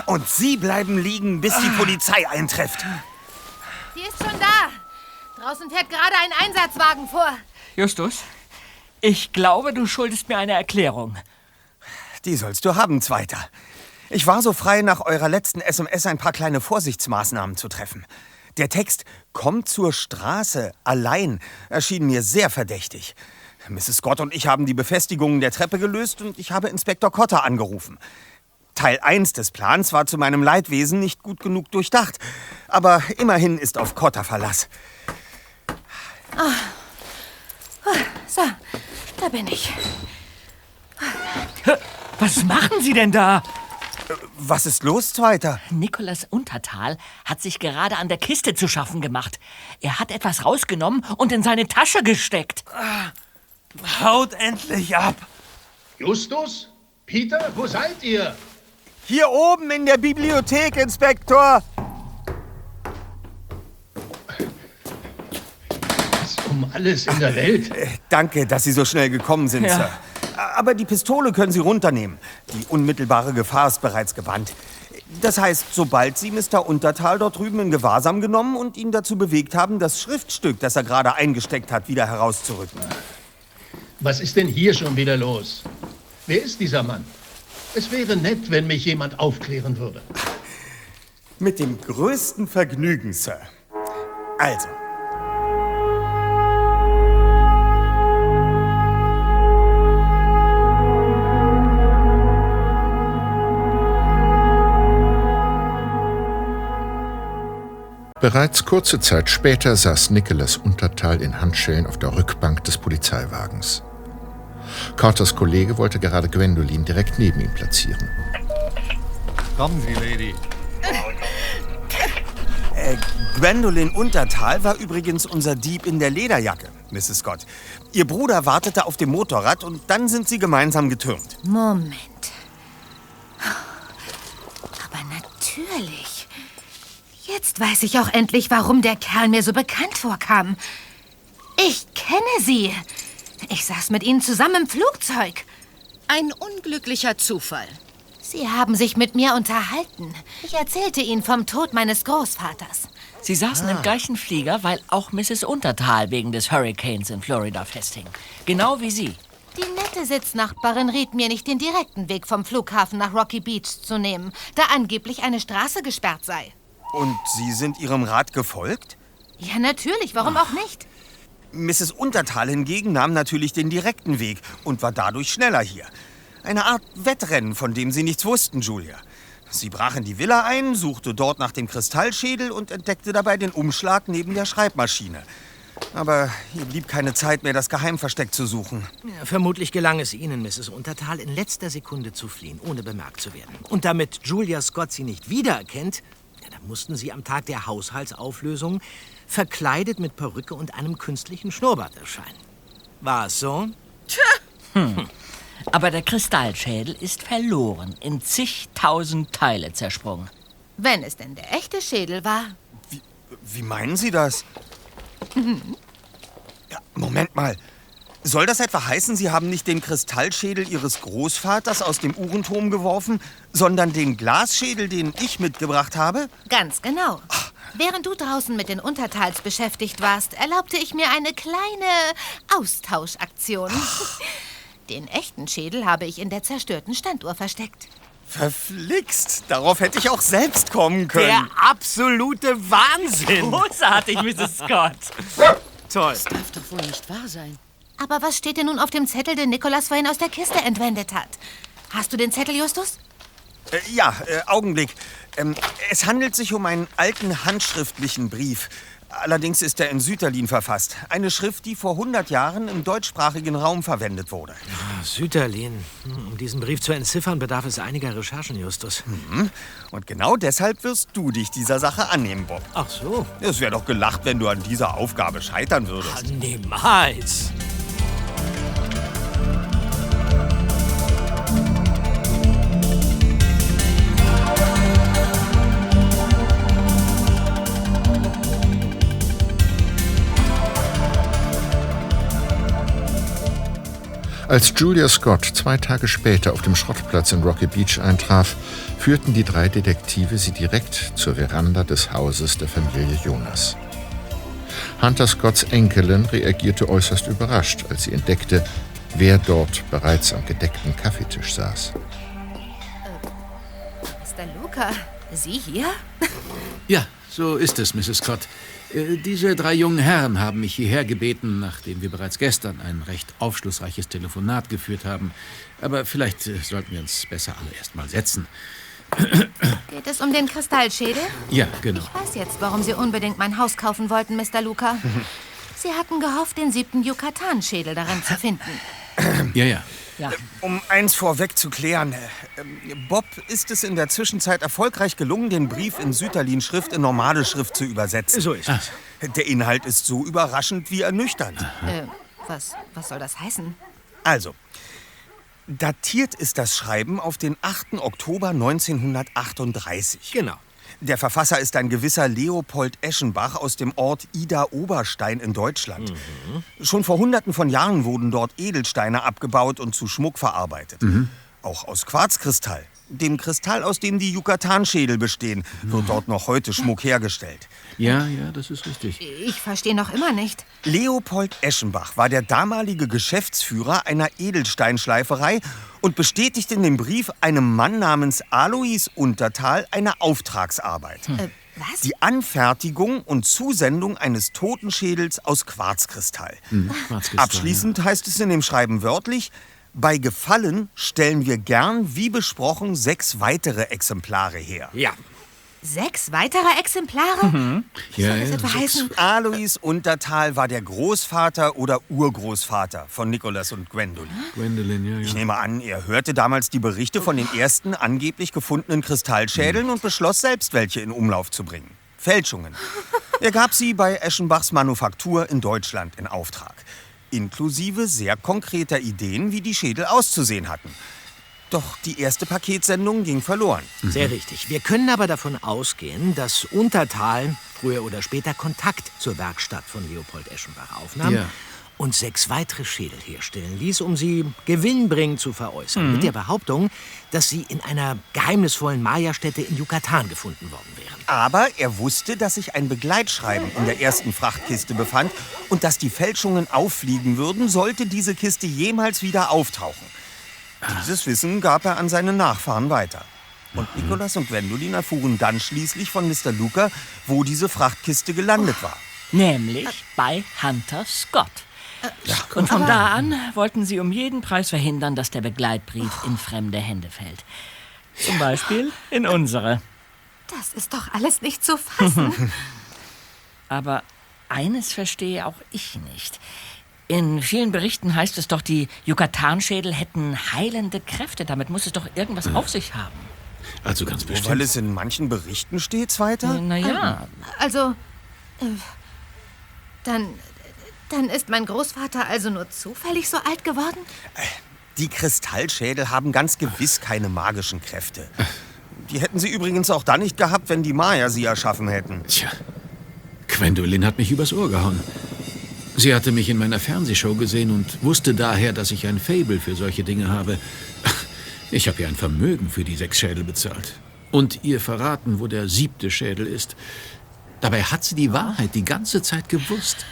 Und Sie bleiben liegen, bis die Polizei eintrifft. Sie ist schon da. Draußen fährt gerade ein Einsatzwagen vor. Justus, ich glaube, du schuldest mir eine Erklärung. Die sollst du haben, Zweiter. Ich war so frei, nach eurer letzten SMS ein paar kleine Vorsichtsmaßnahmen zu treffen. Der Text Kommt zur Straße allein erschien mir sehr verdächtig. Mrs. Scott und ich haben die Befestigungen der Treppe gelöst und ich habe Inspektor Cotter angerufen. Teil 1 des Plans war zu meinem Leidwesen nicht gut genug durchdacht. Aber immerhin ist auf Cotter Verlass. So, da bin ich. Was machen Sie denn da? Was ist los, Zweiter? Nikolas Untertal hat sich gerade an der Kiste zu schaffen gemacht. Er hat etwas rausgenommen und in seine Tasche gesteckt. Haut endlich ab! Justus? Peter, wo seid ihr? Hier oben in der Bibliothek, Inspektor. Was um alles in der Welt? Äh, danke, dass Sie so schnell gekommen sind, Ja. Sir. Aber die Pistole können Sie runternehmen. Die unmittelbare Gefahr ist bereits gebannt. Das heißt, sobald Sie Mr. Untertal dort drüben in Gewahrsam genommen und ihn dazu bewegt haben, das Schriftstück, das er gerade eingesteckt hat, wieder herauszurücken. Was ist denn hier schon wieder los? Wer ist dieser Mann? Es wäre nett, wenn mich jemand aufklären würde. Mit dem größten Vergnügen, Sir. Also. Bereits kurze Zeit später saß Nicholas Untertal in Handschellen auf der Rückbank des Polizeiwagens. Carters Kollege wollte gerade Gwendolyn direkt neben ihm platzieren. Kommen Sie, Lady. Äh, Gwendolyn Untertal war übrigens unser Dieb in der Lederjacke, Mrs. Scott. Ihr Bruder wartete auf dem Motorrad und dann sind sie gemeinsam getürmt. Moment. Aber natürlich. Jetzt weiß ich auch endlich, warum der Kerl mir so bekannt vorkam. Ich kenne sie. Ich saß mit ihnen zusammen im Flugzeug. Ein unglücklicher Zufall. Sie haben sich mit mir unterhalten. Ich erzählte ihnen vom Tod meines Großvaters. Sie saßen Ah. im gleichen Flieger, weil auch Mrs. Untertal wegen des Hurricanes in Florida festhing. Genau wie Sie. Die nette Sitznachbarin riet mir nicht, den direkten Weg vom Flughafen nach Rocky Beach zu nehmen, da angeblich eine Straße gesperrt sei. Und Sie sind Ihrem Rat gefolgt? Ja, natürlich, warum auch nicht? Mrs. Untertal hingegen nahm natürlich den direkten Weg und war dadurch schneller hier. Eine Art Wettrennen, von dem Sie nichts wussten, Julia. Sie brach in die Villa ein, suchte dort nach dem Kristallschädel und entdeckte dabei den Umschlag neben der Schreibmaschine. Aber hier blieb keine Zeit mehr, das Geheimversteck zu suchen. Ja, vermutlich gelang es Ihnen, Mrs. Untertal, in letzter Sekunde zu fliehen, ohne bemerkt zu werden. Und damit Julia Scott Sie nicht wiedererkennt, mussten Sie am Tag der Haushaltsauflösung verkleidet mit Perücke und einem künstlichen Schnurrbart erscheinen. War es so? Hm. Aber der Kristallschädel ist verloren, in zigtausend Teile zersprungen. Wenn es denn der echte Schädel war. Wie meinen Sie das? Moment mal. Soll das etwa heißen, Sie haben nicht den Kristallschädel Ihres Großvaters aus dem Uhrenturm geworfen, sondern den Glasschädel, den ich mitgebracht habe? Ganz genau. Während du draußen mit den Untertals beschäftigt warst, erlaubte ich mir eine kleine Austauschaktion. Den echten Schädel habe ich in der zerstörten Standuhr versteckt. Verflixt! Darauf hätte ich auch selbst kommen können. Der absolute Wahnsinn! Großartig, Mrs. Scott. Toll. Das darf doch wohl nicht wahr sein. Aber was steht denn nun auf dem Zettel, den Nikolas vorhin aus der Kiste entwendet hat? Hast du den Zettel, Justus? Äh, ja, äh, Augenblick. Ähm, es handelt sich um einen alten handschriftlichen Brief. Allerdings ist er in Süterlin verfasst. Eine Schrift, die vor 100 Jahren im deutschsprachigen Raum verwendet wurde. Ah, Süterlin. Hm, Um diesen Brief zu entziffern, bedarf es einiger Recherchen, Justus. Mhm. Und genau deshalb wirst du dich dieser Sache annehmen, Bob. Ach so. Es wäre doch gelacht, wenn du an dieser Aufgabe scheitern würdest. Niemals. Als Julia Scott zwei Tage später auf dem Schrottplatz in Rocky Beach eintraf, führten die drei Detektive sie direkt zur Veranda des Hauses der Familie Jonas. Hunter Scotts Enkelin reagierte äußerst überrascht, als sie entdeckte, wer dort bereits am gedeckten Kaffeetisch saß. Mr. Luca, Sie hier? Ja, so ist es, Mrs. Scott. Äh, Diese drei jungen Herren haben mich hierher gebeten, nachdem wir bereits gestern ein recht aufschlussreiches Telefonat geführt haben. Aber vielleicht äh, sollten wir uns besser alle erst mal setzen. Geht es um den Kristallschädel? Ja, genau. Ich weiß jetzt, warum Sie unbedingt mein Haus kaufen wollten, Mr. Luca. Sie hatten gehofft, den siebten Yucatan-Schädel darin zu finden. Ja, ja. Ja. Um eins vorweg zu klären, äh, Bob ist es in der Zwischenzeit erfolgreich gelungen, den Brief in Sütterlin-Schrift in normale Schrift zu übersetzen. So ist es. Der Inhalt ist so überraschend wie ernüchternd. Äh, was, was soll das heißen? Also, datiert ist das Schreiben auf den 8. Oktober 1938. Genau. Der Verfasser ist ein gewisser Leopold Eschenbach aus dem Ort Ida-Oberstein in Deutschland. Schon vor Hunderten von Jahren wurden dort Edelsteine abgebaut und zu Schmuck verarbeitet. Auch aus Quarzkristall. Dem Kristall, aus dem die Yucatan-Schädel bestehen, wird dort noch heute Schmuck hergestellt. Ja, ja, das ist richtig. Ich verstehe noch immer nicht. Leopold Eschenbach war der damalige Geschäftsführer einer Edelsteinschleiferei und bestätigt in dem Brief einem Mann namens Alois Untertal eine Auftragsarbeit. Äh, was? Die Anfertigung und Zusendung eines Totenschädels aus Quarzkristall. Hm, Quarzkristall, Abschließend heißt es in dem Schreiben wörtlich, bei Gefallen stellen wir gern, wie besprochen, sechs weitere Exemplare her. Ja. Sechs weitere Exemplare? Ja, Soll das etwa heißen? Alois Untertal war der Großvater oder Urgroßvater von Nikolas und Gwendolyn. Gwendolyn, ja, Ich ja. nehme an, er hörte damals die Berichte von den ersten angeblich gefundenen Kristallschädeln und beschloss selbst, welche in Umlauf zu bringen. Fälschungen. Er gab sie bei Eschenbachs Manufaktur in Deutschland in Auftrag. Inklusive sehr konkreter Ideen, wie die Schädel auszusehen hatten. Doch die erste Paketsendung ging verloren. Sehr richtig. Wir können aber davon ausgehen, dass Untertal früher oder später Kontakt zur Werkstatt von Leopold Eschenbach aufnahm Ja. Und sechs weitere Schädel herstellen ließ, um sie gewinnbringend zu veräußern. Mit der Behauptung, dass sie in einer geheimnisvollen Maya-Stätte in Yucatan gefunden worden wären. Aber er wusste, dass sich ein Begleitschreiben in der ersten Frachtkiste befand und dass die Fälschungen auffliegen würden, sollte diese Kiste jemals wieder auftauchen. Dieses Wissen gab er an seine Nachfahren weiter. Und Nicholas und Gwendolyn erfuhren dann schließlich von Mr. Luca, wo diese Frachtkiste gelandet war. Nämlich bei Hunter Scott. Und von da an wollten sie um jeden Preis verhindern, dass der Begleitbrief in fremde Hände fällt. Zum Beispiel in unsere. Das ist doch alles nicht zu fassen. Aber eines verstehe auch ich nicht. In vielen Berichten heißt es doch, die Yucatan-Schädel hätten heilende Kräfte. Damit muss es doch irgendwas auf sich haben. Also ganz Nur weil bestimmt. es in manchen Berichten steht, weiter? Naja, Also, äh, dann, dann ist mein Großvater also nur zufällig so alt geworden? Die Kristallschädel haben ganz gewiss keine magischen Kräfte. Die hätten sie übrigens auch dann nicht gehabt, wenn die Maya sie erschaffen hätten. Tja, Gwendolyn hat mich übers Ohr gehauen. Sie hatte mich in meiner Fernsehshow gesehen und wusste daher, dass ich ein Fable für solche Dinge habe. Ich habe ihr ein Vermögen für die sechs Schädel bezahlt. Und ihr verraten, wo der siebte Schädel ist. Dabei hat sie die Wahrheit die ganze Zeit gewusst.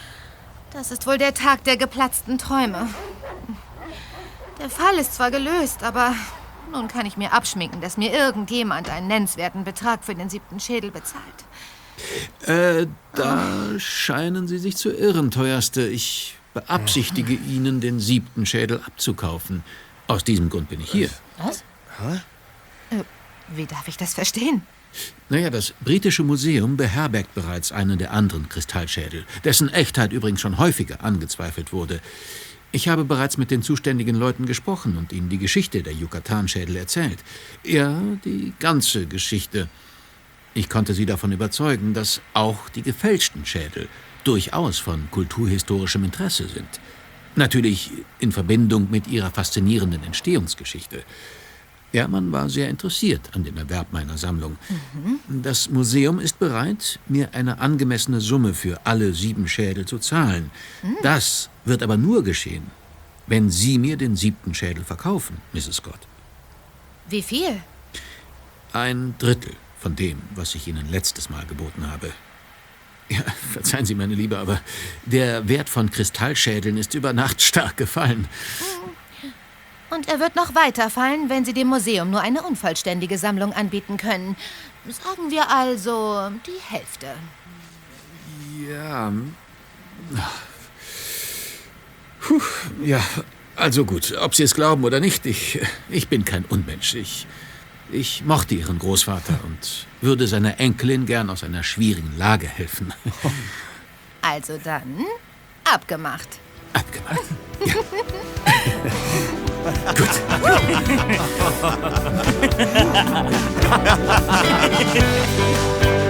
Das ist wohl der Tag der geplatzten Träume. Der Fall ist zwar gelöst, aber nun kann ich mir abschminken, dass mir irgendjemand einen nennenswerten Betrag für den siebten Schädel bezahlt. Äh, da scheinen Sie sich zu irren, teuerste. Ich beabsichtige Ihnen, den siebten Schädel abzukaufen. Aus diesem Grund bin ich hier. Was? Äh, wie darf ich das verstehen? Naja, das britische Museum beherbergt bereits einen der anderen Kristallschädel, dessen Echtheit übrigens schon häufiger angezweifelt wurde. Ich habe bereits mit den zuständigen Leuten gesprochen und ihnen die Geschichte der Yucatan-Schädel erzählt. Ja, die ganze Geschichte. Ich konnte sie davon überzeugen, dass auch die gefälschten Schädel durchaus von kulturhistorischem Interesse sind. Natürlich in Verbindung mit ihrer faszinierenden Entstehungsgeschichte. Man war sehr interessiert an dem Erwerb meiner Sammlung. Das Museum ist bereit, mir eine angemessene Summe für alle sieben Schädel zu zahlen. Das wird aber nur geschehen, wenn Sie mir den siebten Schädel verkaufen, Mrs. Scott. Wie viel? Ein Drittel von dem, was ich Ihnen letztes Mal geboten habe. Ja, verzeihen Sie, meine Liebe, aber der Wert von Kristallschädeln ist über Nacht stark gefallen. Und er wird noch weiterfallen, wenn Sie dem Museum nur eine unvollständige Sammlung anbieten können. Sagen wir also die Hälfte. Ja. Puh, ja, also gut, ob Sie es glauben oder nicht, ich, ich bin kein Unmensch. Ich, ich mochte Ihren Großvater und würde seiner Enkelin gern aus einer schwierigen Lage helfen. Also dann, abgemacht. Abgemacht. Good.